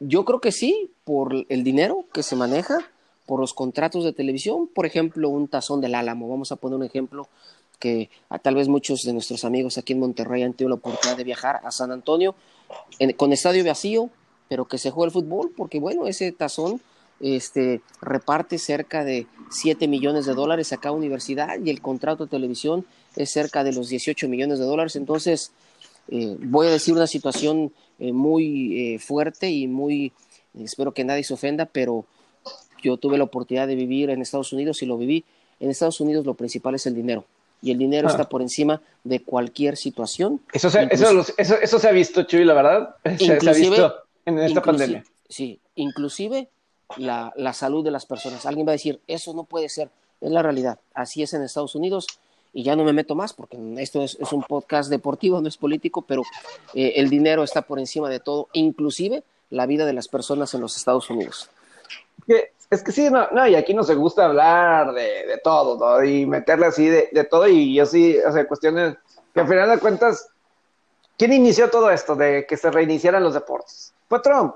Yo creo que sí, por el dinero que se maneja, por los contratos de televisión, por ejemplo, un tazón del Álamo. Vamos a poner un ejemplo que a, tal vez muchos de nuestros amigos aquí en Monterrey han tenido la oportunidad de viajar a San Antonio con estadio vacío, pero que se juega el fútbol, porque bueno, ese tazón este, reparte cerca de 7 millones de dólares a cada universidad y el contrato de televisión es cerca de los 18 millones de dólares. Entonces, eh, voy a decir una situación eh, muy eh, fuerte y muy, espero que nadie se ofenda, pero yo tuve la oportunidad de vivir en Estados Unidos y lo viví. En Estados Unidos lo principal es el dinero y el dinero está ah. por encima de cualquier situación. Eso se, eso, eso, se ha visto, Chuy, la verdad. (laughs) Se, ha visto en esta pandemia. Sí, inclusive la, salud de las personas. Alguien va a decir, eso no puede ser. Es la realidad. Así es en Estados Unidos. Y ya no me meto más porque esto es, un podcast deportivo, no es político, pero eh, el dinero está por encima de todo, inclusive la vida de las personas en los Estados Unidos. Es que sí, no, no, y aquí no se gusta hablar de, todo, y meterle así de, todo, y yo sí, o sea, cuestiones que al final de cuentas, ¿quién inició todo esto de que se reiniciaran los deportes? Fue Trump,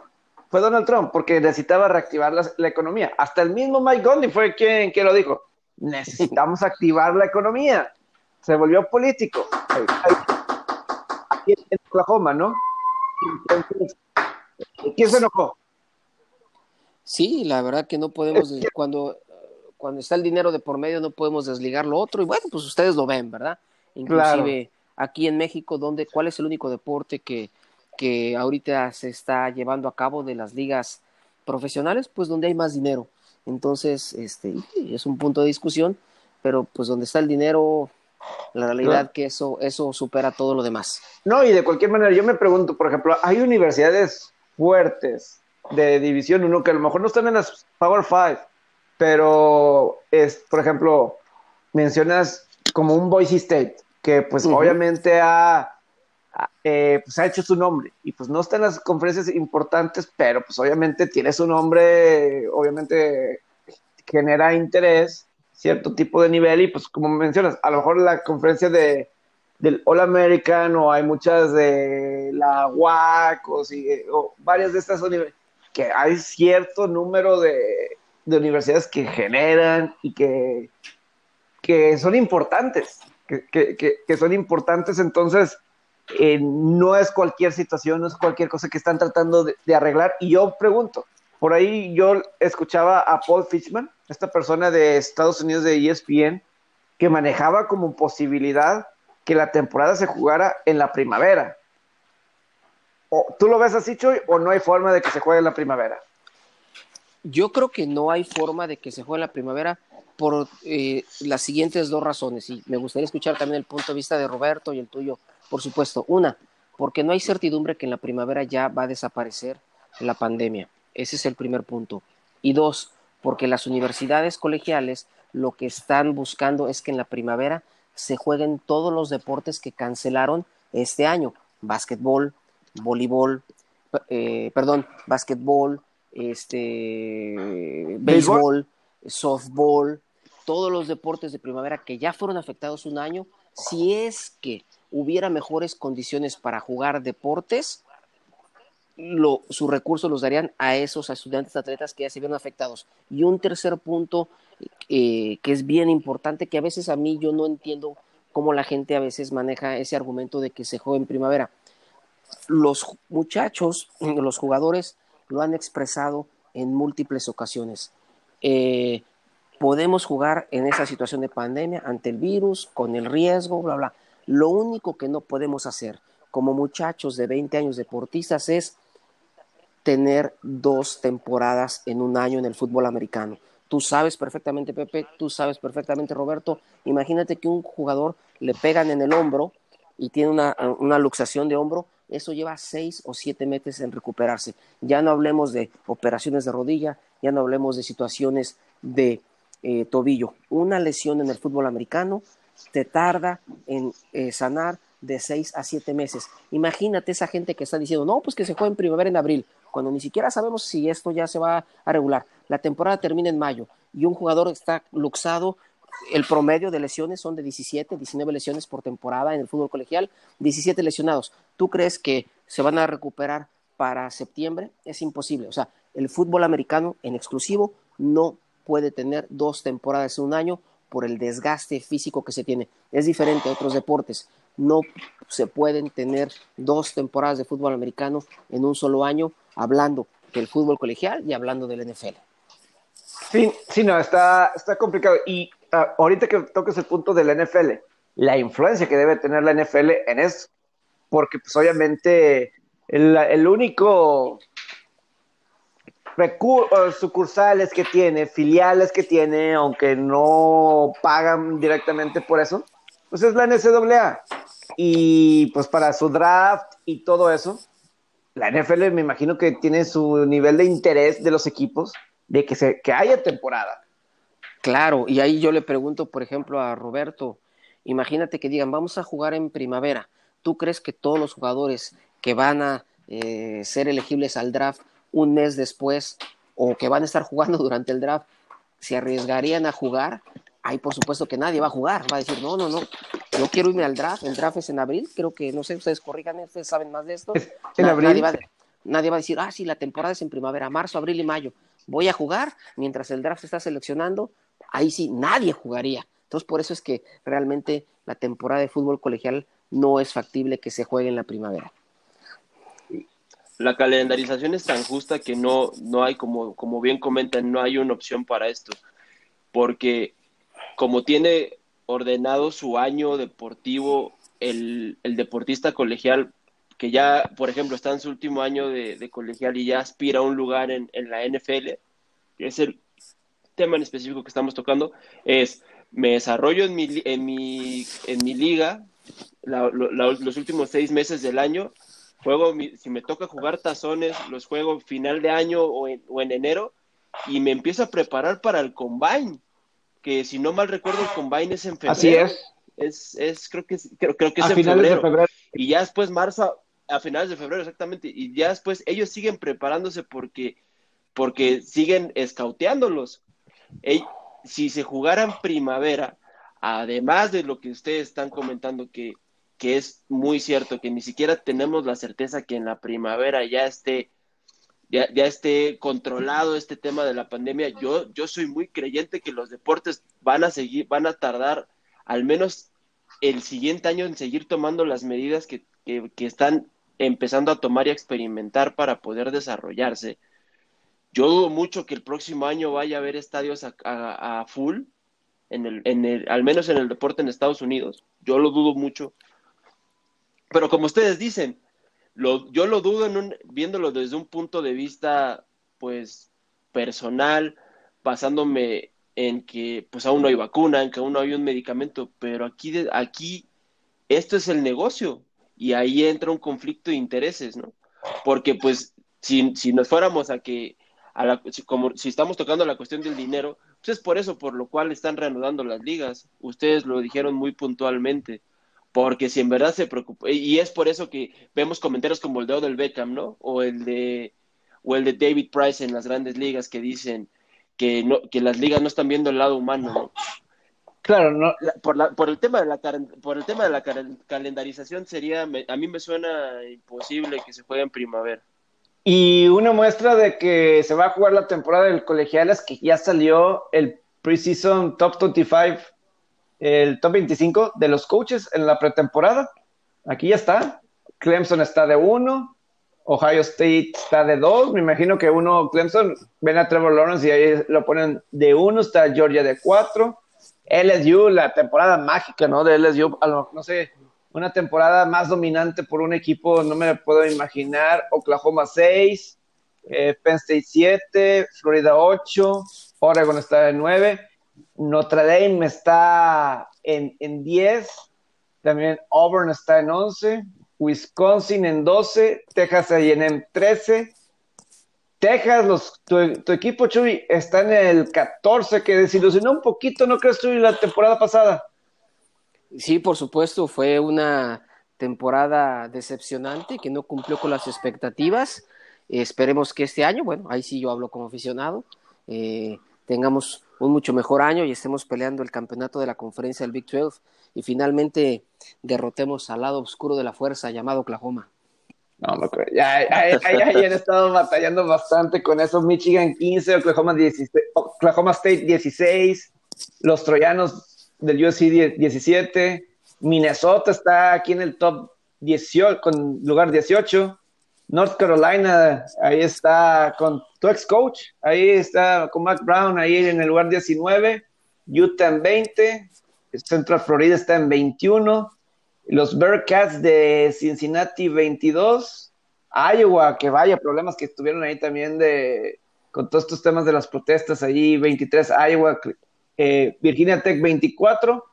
fue Donald Trump, porque necesitaba reactivar la, la economía. Hasta el mismo Mike Gondy fue quien, quien lo dijo. Necesitamos (laughs) activar la economía. Se volvió político. Aquí en Oklahoma, ¿no? ¿Quién se enojó? Sí, la verdad que no podemos, cuando, cuando está el dinero de por medio no podemos desligar lo otro y bueno, pues ustedes lo ven, ¿verdad? Inclusive aquí en México, donde, ¿cuál es el único deporte que, que ahorita se está llevando a cabo de las ligas profesionales? Pues donde hay más dinero. Entonces, este, es un punto de discusión, pero pues donde está el dinero, la realidad que eso, eso supera todo lo demás. No, y de cualquier manera, yo me pregunto, por ejemplo, hay universidades fuertes de División 1 que a lo mejor no están en las Power 5, pero es, por ejemplo, mencionas como un Boise State, que pues obviamente ha, eh, pues ha hecho su nombre. Y pues no está en las conferencias importantes, pero pues obviamente tiene su nombre, obviamente genera interés, cierto tipo de nivel. Y pues como mencionas, a lo mejor la conferencia de del All American o hay muchas de la WAC o, o varias de estas que hay cierto número de, universidades que generan y que, que son importantes, que, son importantes, entonces eh, no es cualquier situación, no es cualquier cosa que están tratando de, arreglar. Y yo pregunto, por ahí yo escuchaba a Paul Fishman, esta persona de Estados Unidos de ESPN, que manejaba como posibilidad que la temporada se jugara en la primavera. ¿Tú lo ves así, Chuy, o no hay forma de que se juegue en la primavera? Yo creo que no hay forma de que se juegue en la primavera por eh, las siguientes dos razones. Y me gustaría escuchar también el punto de vista de Roberto y el tuyo, por supuesto. Una, porque no hay certidumbre que en la primavera ya va a desaparecer la pandemia. Ese es el primer punto. Y dos, porque las universidades colegiales lo que están buscando es que en la primavera se jueguen todos los deportes que cancelaron este año. Básquetbol, voleibol, eh, perdón, básquetbol, este, béisbol, softball, todos los deportes de primavera que ya fueron afectados un año, si es que hubiera mejores condiciones para jugar deportes, sus recursos los darían a esos estudiantes atletas que ya se vieron afectados. Y un tercer punto eh, que es bien importante, que a veces a mí yo no entiendo cómo la gente a veces maneja ese argumento de que se juega en primavera los muchachos, (clears throat) los jugadores lo han expresado en múltiples ocasiones. Eh, podemos jugar en esa situación de pandemia ante el virus, con el riesgo, bla, bla. Lo único que no podemos hacer como muchachos de 20 años deportistas es tener dos temporadas en un año en el fútbol americano. Tú sabes perfectamente, Pepe, tú sabes perfectamente, Roberto. Imagínate que un jugador le pegan en el hombro y tiene una, una luxación de hombro eso lleva seis o siete meses en recuperarse. Ya no hablemos de operaciones de rodilla, ya no hablemos de situaciones de eh, tobillo. Una lesión en el fútbol americano te tarda en eh, sanar de seis a siete meses. Imagínate esa gente que está diciendo, no, pues que se juegue en primavera, en abril, cuando ni siquiera sabemos si esto ya se va a regular. La temporada termina en mayo y un jugador está luxado. El promedio de lesiones son de 17, 19 lesiones por temporada en el fútbol colegial, 17 lesionados. ¿Tú crees que se van a recuperar para septiembre? Es imposible. O sea, el fútbol americano en exclusivo no puede tener dos temporadas en un año por el desgaste físico que se tiene. Es diferente a otros deportes. No se pueden tener dos temporadas de fútbol americano en un solo año, hablando del fútbol colegial y hablando del NFL. Sí, sí, no, está, está complicado. Y ah, ahorita que toques el punto del NFL, la influencia que debe tener la NFL en eso, porque pues obviamente el, el único sucursales que tiene, filiales que tiene, aunque no pagan directamente por eso, pues es la NCAA. Y pues para su draft y todo eso, la NFL me imagino que tiene su nivel de interés de los equipos de que, se, que haya temporada. Claro, y ahí yo le pregunto, por ejemplo, a Roberto, imagínate que digan, vamos a jugar en primavera. ¿Tú crees que todos los jugadores que van a eh, ser elegibles al draft un mes después o que van a estar jugando (laughs) durante el draft se arriesgarían a jugar, ahí por supuesto que nadie va a jugar, va a decir, no, no, no, yo quiero irme al draft, el draft es en abril, creo que, no sé, ustedes corrijan, ustedes saben más de esto. en abril. Nadie va, nadie va, a decir, ah, sí, la temporada es en primavera, marzo, abril y mayo, voy a jugar mientras el draft se está seleccionando, ahí sí, nadie jugaría. Entonces, por eso es que realmente la temporada de fútbol colegial no es factible que se juegue en la primavera la calendarización es tan justa que no, no hay, como, como bien comentan, no hay una opción para esto. Porque como tiene ordenado su año deportivo el, el deportista colegial, que ya, por ejemplo, está en su último año de, colegial y ya aspira a un lugar en, en la NFL, que es el tema en específico que estamos tocando, es me desarrollo en mi, en mi, en mi liga los últimos seis meses del año juego, si me toca jugar tazones, los juego final de año o en, o en enero y me empiezo a preparar para el combine, que si no mal recuerdo el combine es en febrero. Así es. Es, es creo que, creo, creo que es en febrero. Y ya después marzo, a finales de febrero exactamente, y ya después ellos siguen preparándose porque, porque siguen escauteándolos. si se jugaran primavera, además de lo que ustedes están comentando, que que es muy cierto que ni siquiera tenemos la certeza que en la primavera ya esté ya, esté controlado este tema de la pandemia. Yo, yo soy muy creyente que los deportes van a seguir, van a tardar al menos el siguiente año en seguir tomando las medidas que, que, están empezando a tomar y a experimentar para poder desarrollarse. Yo dudo mucho que el próximo año vaya a haber estadios a, a full, en el, en el, al menos en el deporte en Estados Unidos. Yo lo dudo mucho pero como ustedes dicen, lo, yo lo dudo en un, viéndolo desde un punto de vista, pues, personal, basándome en que pues aún no hay vacuna, en que aún no hay un medicamento, pero aquí, aquí esto es el negocio y ahí entra un conflicto de intereses, ¿no? Porque pues si, si nos fuéramos a que, a la, como si estamos tocando la cuestión del dinero, pues es por eso por lo cual están reanudando las ligas. Ustedes lo dijeron muy puntualmente porque si en verdad se preocupa, y es por eso que vemos comentarios como el de Odell Beckham, ¿no? O el de, o el de David Price en las grandes ligas que dicen que, no, que las ligas no están viendo el lado humano, ¿no? Claro, no. por, la, por, el tema de la, por el tema de la calendarización sería, a mí me suena imposible que se juegue en primavera. Y una muestra de que se va a jugar la temporada del colegial es que ya salió el preseason top 25 el top 25 de los coaches en la pretemporada. Aquí ya está. Clemson está de uno, Ohio State está de dos. Me imagino que uno, Clemson, ven a Trevor Lawrence y ahí lo ponen de uno. Está Georgia de cuatro. LSU, la temporada mágica, ¿no? De LSU, no sé, una temporada más dominante por un equipo, no me puedo imaginar. Oklahoma 6, eh, Penn State 7, Florida 8, Oregon está de 9. Notre Dame está en, en 10, también Auburn está en 11, Wisconsin en 12, Texas A&M 13, Texas, los, tu, equipo, Chuy, está en el 14, que desilusionó un poquito, ¿no crees, Chuy, la temporada pasada? Sí, por supuesto, fue una temporada decepcionante que no cumplió con las expectativas. esperemos que este año, bueno, ahí sí yo hablo como aficionado, eh, tengamos un mucho mejor año y estemos peleando el campeonato de la conferencia del Big 12 y finalmente derrotemos al lado oscuro de la fuerza llamado Oklahoma. No, no creo. Ya, han estado batallando bastante con eso. Michigan 15, Oklahoma, 16, Oklahoma State 16, los troyanos del USC 17, Minnesota está aquí en el top 18, con lugar 18. North Carolina, ahí está con tu ex coach, ahí está con Mac Brown, ahí en el lugar 19. Utah en 20, Central Florida está en 21. Los Bearcats de Cincinnati 22. Iowa, que vaya problemas que estuvieron ahí también de con todos estos temas de las protestas ahí 23 Iowa, eh, Virginia Tech 24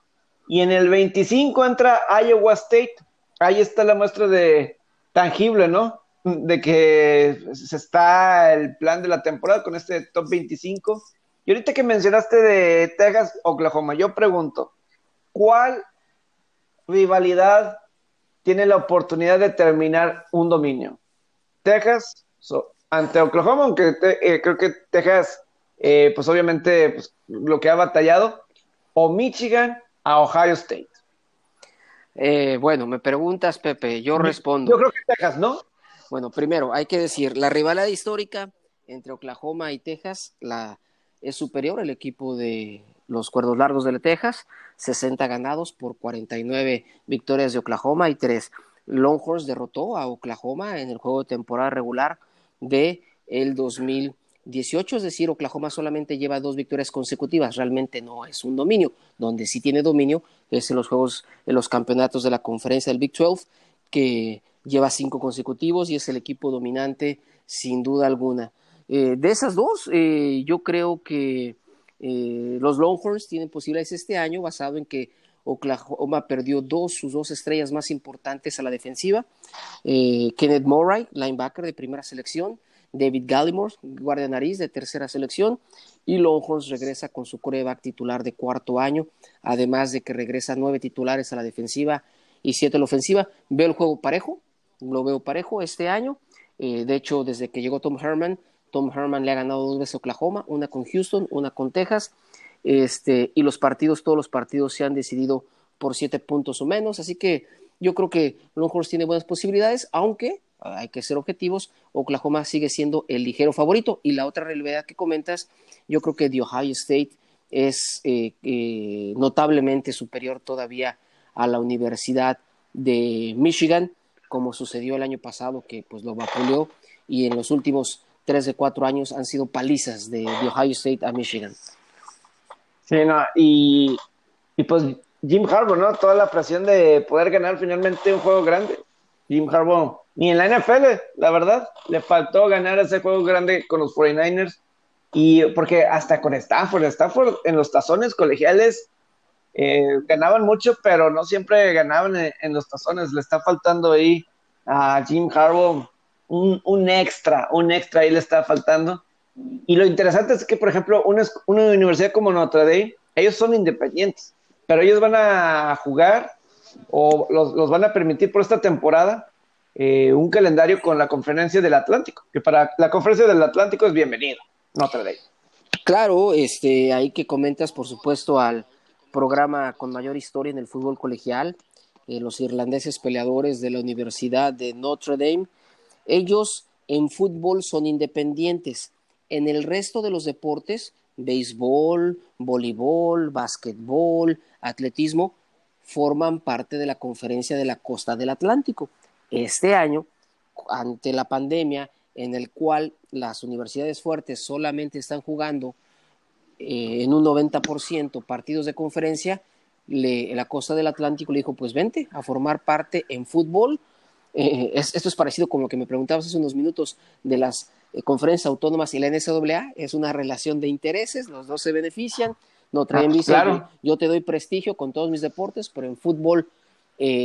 y en el 25 entra Iowa State. Ahí está la muestra de tangible, ¿no? De que se está el plan de la temporada con este top 25. Y ahorita que mencionaste de Texas, Oklahoma, yo pregunto, ¿cuál rivalidad tiene la oportunidad de terminar un dominio? Texas ante Oklahoma, aunque eh, creo que Texas, eh, pues obviamente pues, lo que ha batallado, o Michigan a Ohio State? Eh, bueno, me preguntas, Pepe, yo respondo. Yo creo que Texas, ¿no? Bueno, primero, hay que decir, la rivalidad histórica entre Oklahoma y Texas la, es superior al equipo de los Cuerdos Largos de Texas, 60 ganados por 49 victorias de Oklahoma y 3. Longhorns derrotó a Oklahoma en el juego de temporada regular de el 2000 18, es decir, Oklahoma solamente lleva dos victorias consecutivas, realmente no es un dominio, donde sí tiene dominio es en los juegos, en los campeonatos de la conferencia del Big 12, que lleva cinco consecutivos y es el equipo dominante sin duda alguna. Eh, de esas dos, eh, yo creo que eh, los Longhorns tienen posibilidades este año, basado en que Oklahoma perdió dos, sus dos estrellas más importantes a la defensiva. Kenneth Murray, linebacker de primera selección, David Gallimore, guardia nariz de tercera selección, y Longhorns regresa con su coreback titular de cuarto año, además de que regresa nueve titulares a la defensiva y siete a la ofensiva. Veo el juego parejo, lo veo parejo este año. Eh, de hecho, desde que llegó Tom Herman, Tom Herman le ha ganado dos veces a Oklahoma, una con Houston, una con Texas, este, y los partidos, todos los partidos se han decidido por siete puntos o menos, así que yo creo que Longhorns tiene buenas posibilidades, aunque hay que ser objetivos, Oklahoma sigue siendo el ligero favorito. Y la otra realidad que comentas, yo creo que The Ohio State es eh, eh, notablemente superior todavía a la Universidad de Michigan, como sucedió el año pasado, que pues lo vapuleó, y en los últimos tres de cuatro años han sido palizas de, Ohio State a Michigan. Sí, no, y, y pues Jim Harbaugh, ¿no? Toda la presión de poder ganar finalmente un juego grande. Jim Harbaugh ni en la NFL, la verdad, le faltó ganar ese juego grande con los 49ers. Y porque hasta con Stanford, Stanford en los tazones colegiales eh, ganaban mucho, pero no siempre ganaban en, los tazones. Le está faltando ahí a Jim Harbaugh un, un, extra, un extra ahí le está faltando. Y lo interesante es que, por ejemplo, una, una universidad como Notre Dame, ellos son independientes, pero ellos van a jugar o los, los van a permitir por esta temporada eh, un calendario con la conferencia del Atlántico, que para la conferencia del Atlántico es bienvenido, Notre Dame. Claro, este, ahí que comentas, por supuesto, al programa con mayor historia en el fútbol colegial, eh, los irlandeses peleadores de la Universidad de Notre Dame. Ellos en fútbol son independientes. En el resto de los deportes, béisbol, voleibol, básquetbol, atletismo, forman parte de la conferencia de la costa del Atlántico. Este año, ante la pandemia, en el cual las universidades fuertes solamente están jugando eh, en un 90% partidos de conferencia, la costa del Atlántico le dijo, pues vente a formar parte en fútbol. Eh, esto es parecido con lo que me preguntabas hace unos minutos de las eh, conferencias autónomas y la NCAA, es una relación de intereses, los dos se benefician. No traen ah, claro. yo te doy prestigio con todos mis deportes, pero en fútbol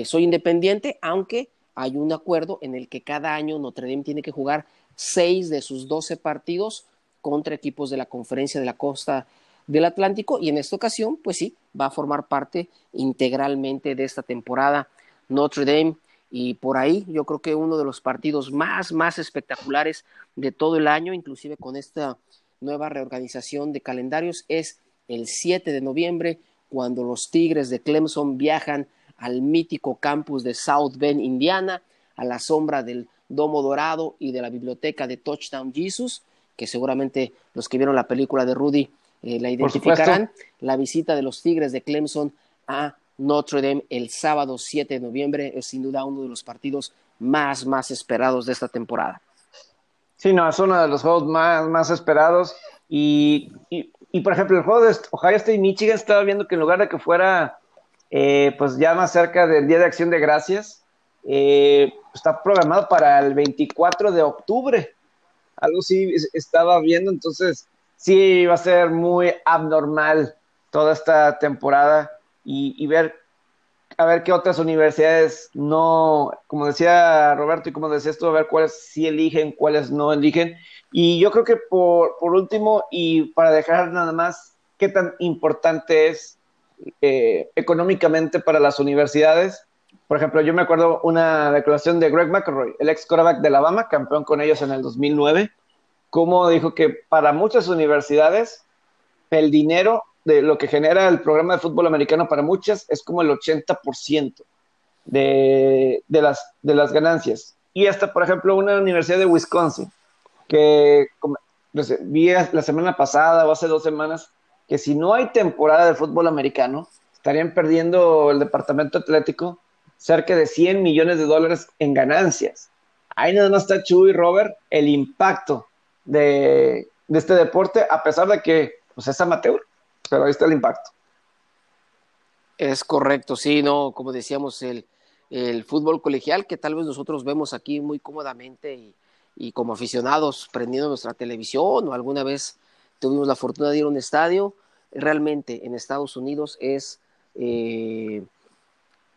soy independiente, aunque hay un acuerdo en el que cada año Notre Dame tiene que jugar seis de sus doce partidos contra equipos de la conferencia de la costa del Atlántico y en esta ocasión, pues sí, va a formar parte integralmente de esta temporada Notre Dame. Y por ahí yo creo que uno de los partidos más, más espectaculares de todo el año, inclusive con esta nueva reorganización de calendarios, es el 7 de noviembre, cuando los Tigres de Clemson viajan al mítico campus de South Bend, Indiana, a la sombra del Domo Dorado y de la biblioteca de Touchdown Jesus, que seguramente los que vieron la película de Rudy eh, la identificarán, la visita de los Tigres de Clemson a Notre Dame el sábado 7 de noviembre es sin duda uno de los partidos más, más esperados de esta temporada. Sí, no, es uno de los juegos más, más esperados. Y, y, por ejemplo, el juego de Ohio State y Michigan estaba viendo que en lugar de que fuera eh, pues ya más cerca del Día de Acción de Gracias, eh, está programado para el 24 de octubre. Algo sí estaba viendo, entonces sí va a ser muy abnormal toda esta temporada y, ver a ver qué otras universidades no, como decía Roberto y como decías tú, a ver cuáles sí eligen, cuáles no eligen. Y yo creo que por, por último, y para dejar nada más, qué tan importante es eh, económicamente para las universidades. Por ejemplo, yo me acuerdo una declaración de Greg McElroy, el ex quarterback de Alabama, campeón con ellos en el 2009, como dijo que para muchas universidades el dinero de lo que genera el programa de fútbol americano para muchas es como el 80% de, de, las, de las ganancias. Y hasta, por ejemplo, una universidad de Wisconsin, que vi la semana pasada o hace dos semanas, que si no hay temporada de fútbol americano, estarían perdiendo el departamento atlético cerca de 100 millones de dólares en ganancias. Ahí nada más está Chu y Robert el impacto de, este deporte, a pesar de que pues, es amateur pero ahí está el impacto. Es correcto, sí, no, como decíamos, el, fútbol colegial que tal vez nosotros vemos aquí muy cómodamente y, y, como aficionados prendiendo nuestra televisión o alguna vez tuvimos la fortuna de ir a un estadio, realmente en Estados Unidos es eh,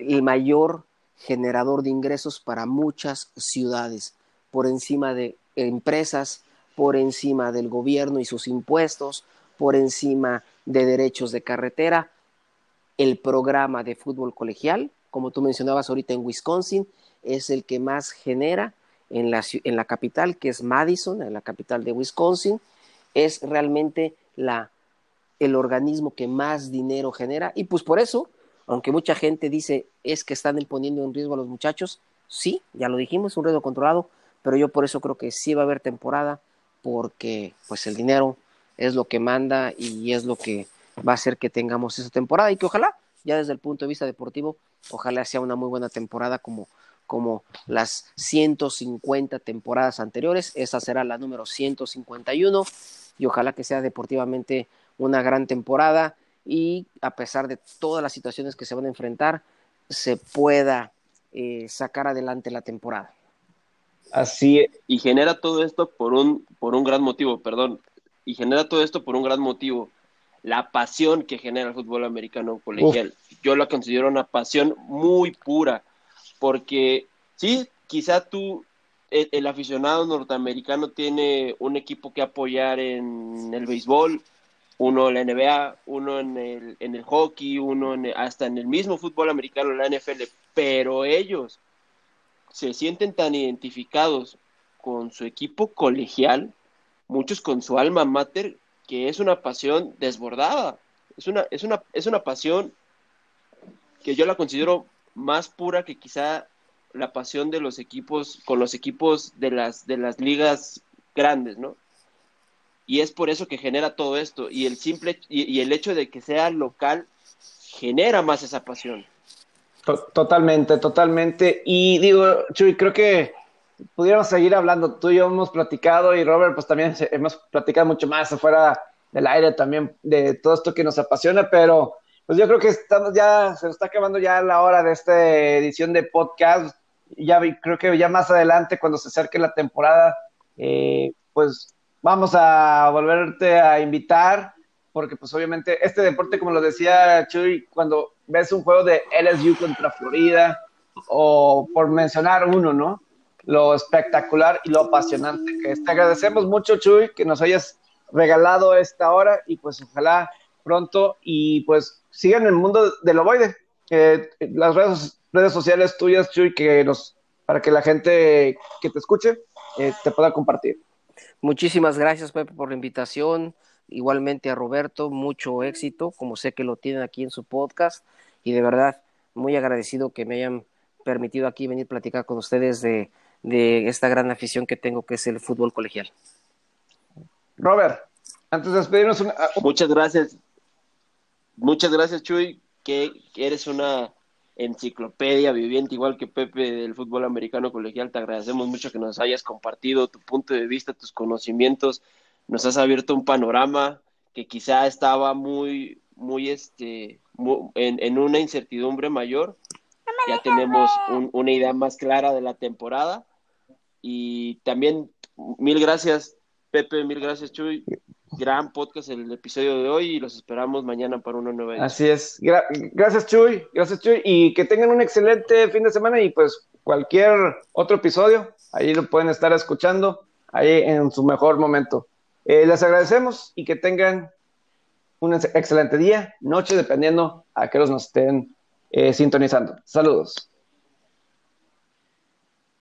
el mayor generador de ingresos para muchas ciudades, por encima de empresas, por encima del gobierno y sus impuestos, por encima de derechos de carretera, el programa de fútbol colegial, como tú mencionabas ahorita en Wisconsin, es el que más genera en la, en la capital, que es Madison, en la capital de Wisconsin, es realmente la, el organismo que más dinero genera y pues por eso, aunque mucha gente dice es que están poniendo en riesgo a los muchachos, sí, ya lo dijimos, un riesgo controlado, pero yo por eso creo que sí va a haber temporada porque pues el dinero es lo que manda y es lo que va a hacer que tengamos esa temporada y que ojalá, ya desde el punto de vista deportivo, ojalá sea una muy buena temporada como, como las 150 temporadas anteriores. Esa será la número 151 y ojalá que sea deportivamente una gran temporada y a pesar de todas las situaciones que se van a enfrentar, se pueda eh, sacar adelante la temporada. Así y genera todo esto por un por un gran motivo, perdón y genera todo esto por un gran motivo, la pasión que genera el fútbol americano colegial. Yo la considero una pasión muy pura, porque sí, quizá tú, el, aficionado norteamericano tiene un equipo que apoyar en el béisbol, uno en la NBA, uno en el, en el hockey, uno hasta en el mismo fútbol americano, la NFL, pero ellos se sienten tan identificados con su equipo colegial muchos con su alma mater, que es una pasión desbordada. Es una, es una, es una pasión que yo la considero más pura que quizá la pasión de los equipos, con los equipos de las, de las ligas grandes, ¿no? Y es por eso que genera todo esto. Y el simple, y, el hecho de que sea local genera más esa pasión. Totalmente, totalmente. Y digo, Chuy, creo que pudiéramos seguir hablando. Tú y yo hemos platicado y Robert, pues también hemos platicado mucho más afuera del aire también de todo esto que nos apasiona, pero pues yo creo que estamos ya, se nos está acabando ya la hora de esta edición de podcast. Ya creo que ya más adelante, cuando se acerque la temporada, eh, pues vamos a volverte a invitar, porque pues obviamente este deporte, como lo decía Chuy, cuando ves un juego de LSU contra Florida, o por mencionar uno, ¿no? lo espectacular y lo apasionante que es. Te agradecemos mucho, Chuy, que nos hayas regalado esta hora y pues ojalá pronto y pues sigan el mundo del ovoide. Eh, las redes, redes sociales tuyas, Chuy, que nos, para que la gente que te escuche eh, te pueda compartir. Muchísimas gracias, Pepe, por la invitación. Igualmente a Roberto, mucho éxito, como sé que lo tienen aquí en su podcast. Y de verdad, muy agradecido que me hayan permitido aquí venir a platicar con ustedes de, de esta gran afición que tengo, que es el fútbol colegial. Robert, antes de despedirnos, muchas gracias. Muchas gracias, Chuy, que eres una enciclopedia viviente, igual que Pepe del fútbol americano colegial. Te agradecemos mucho que nos hayas compartido tu punto de vista, tus conocimientos. Nos has abierto un panorama que quizá estaba muy, muy, este, en, una incertidumbre mayor. Ya tenemos una idea más clara de la temporada. Y también, mil gracias, Pepe, mil gracias, Chuy gran podcast el episodio de hoy y los esperamos mañana para una nueva. Así es. gracias, Chuy. Gracias, Chuy. Y que tengan un excelente fin de semana y pues cualquier otro episodio, ahí lo pueden estar escuchando, ahí en su mejor momento. Eh, les agradecemos y que tengan un excelente día, noche, dependiendo a qué nos estén eh, sintonizando. Saludos.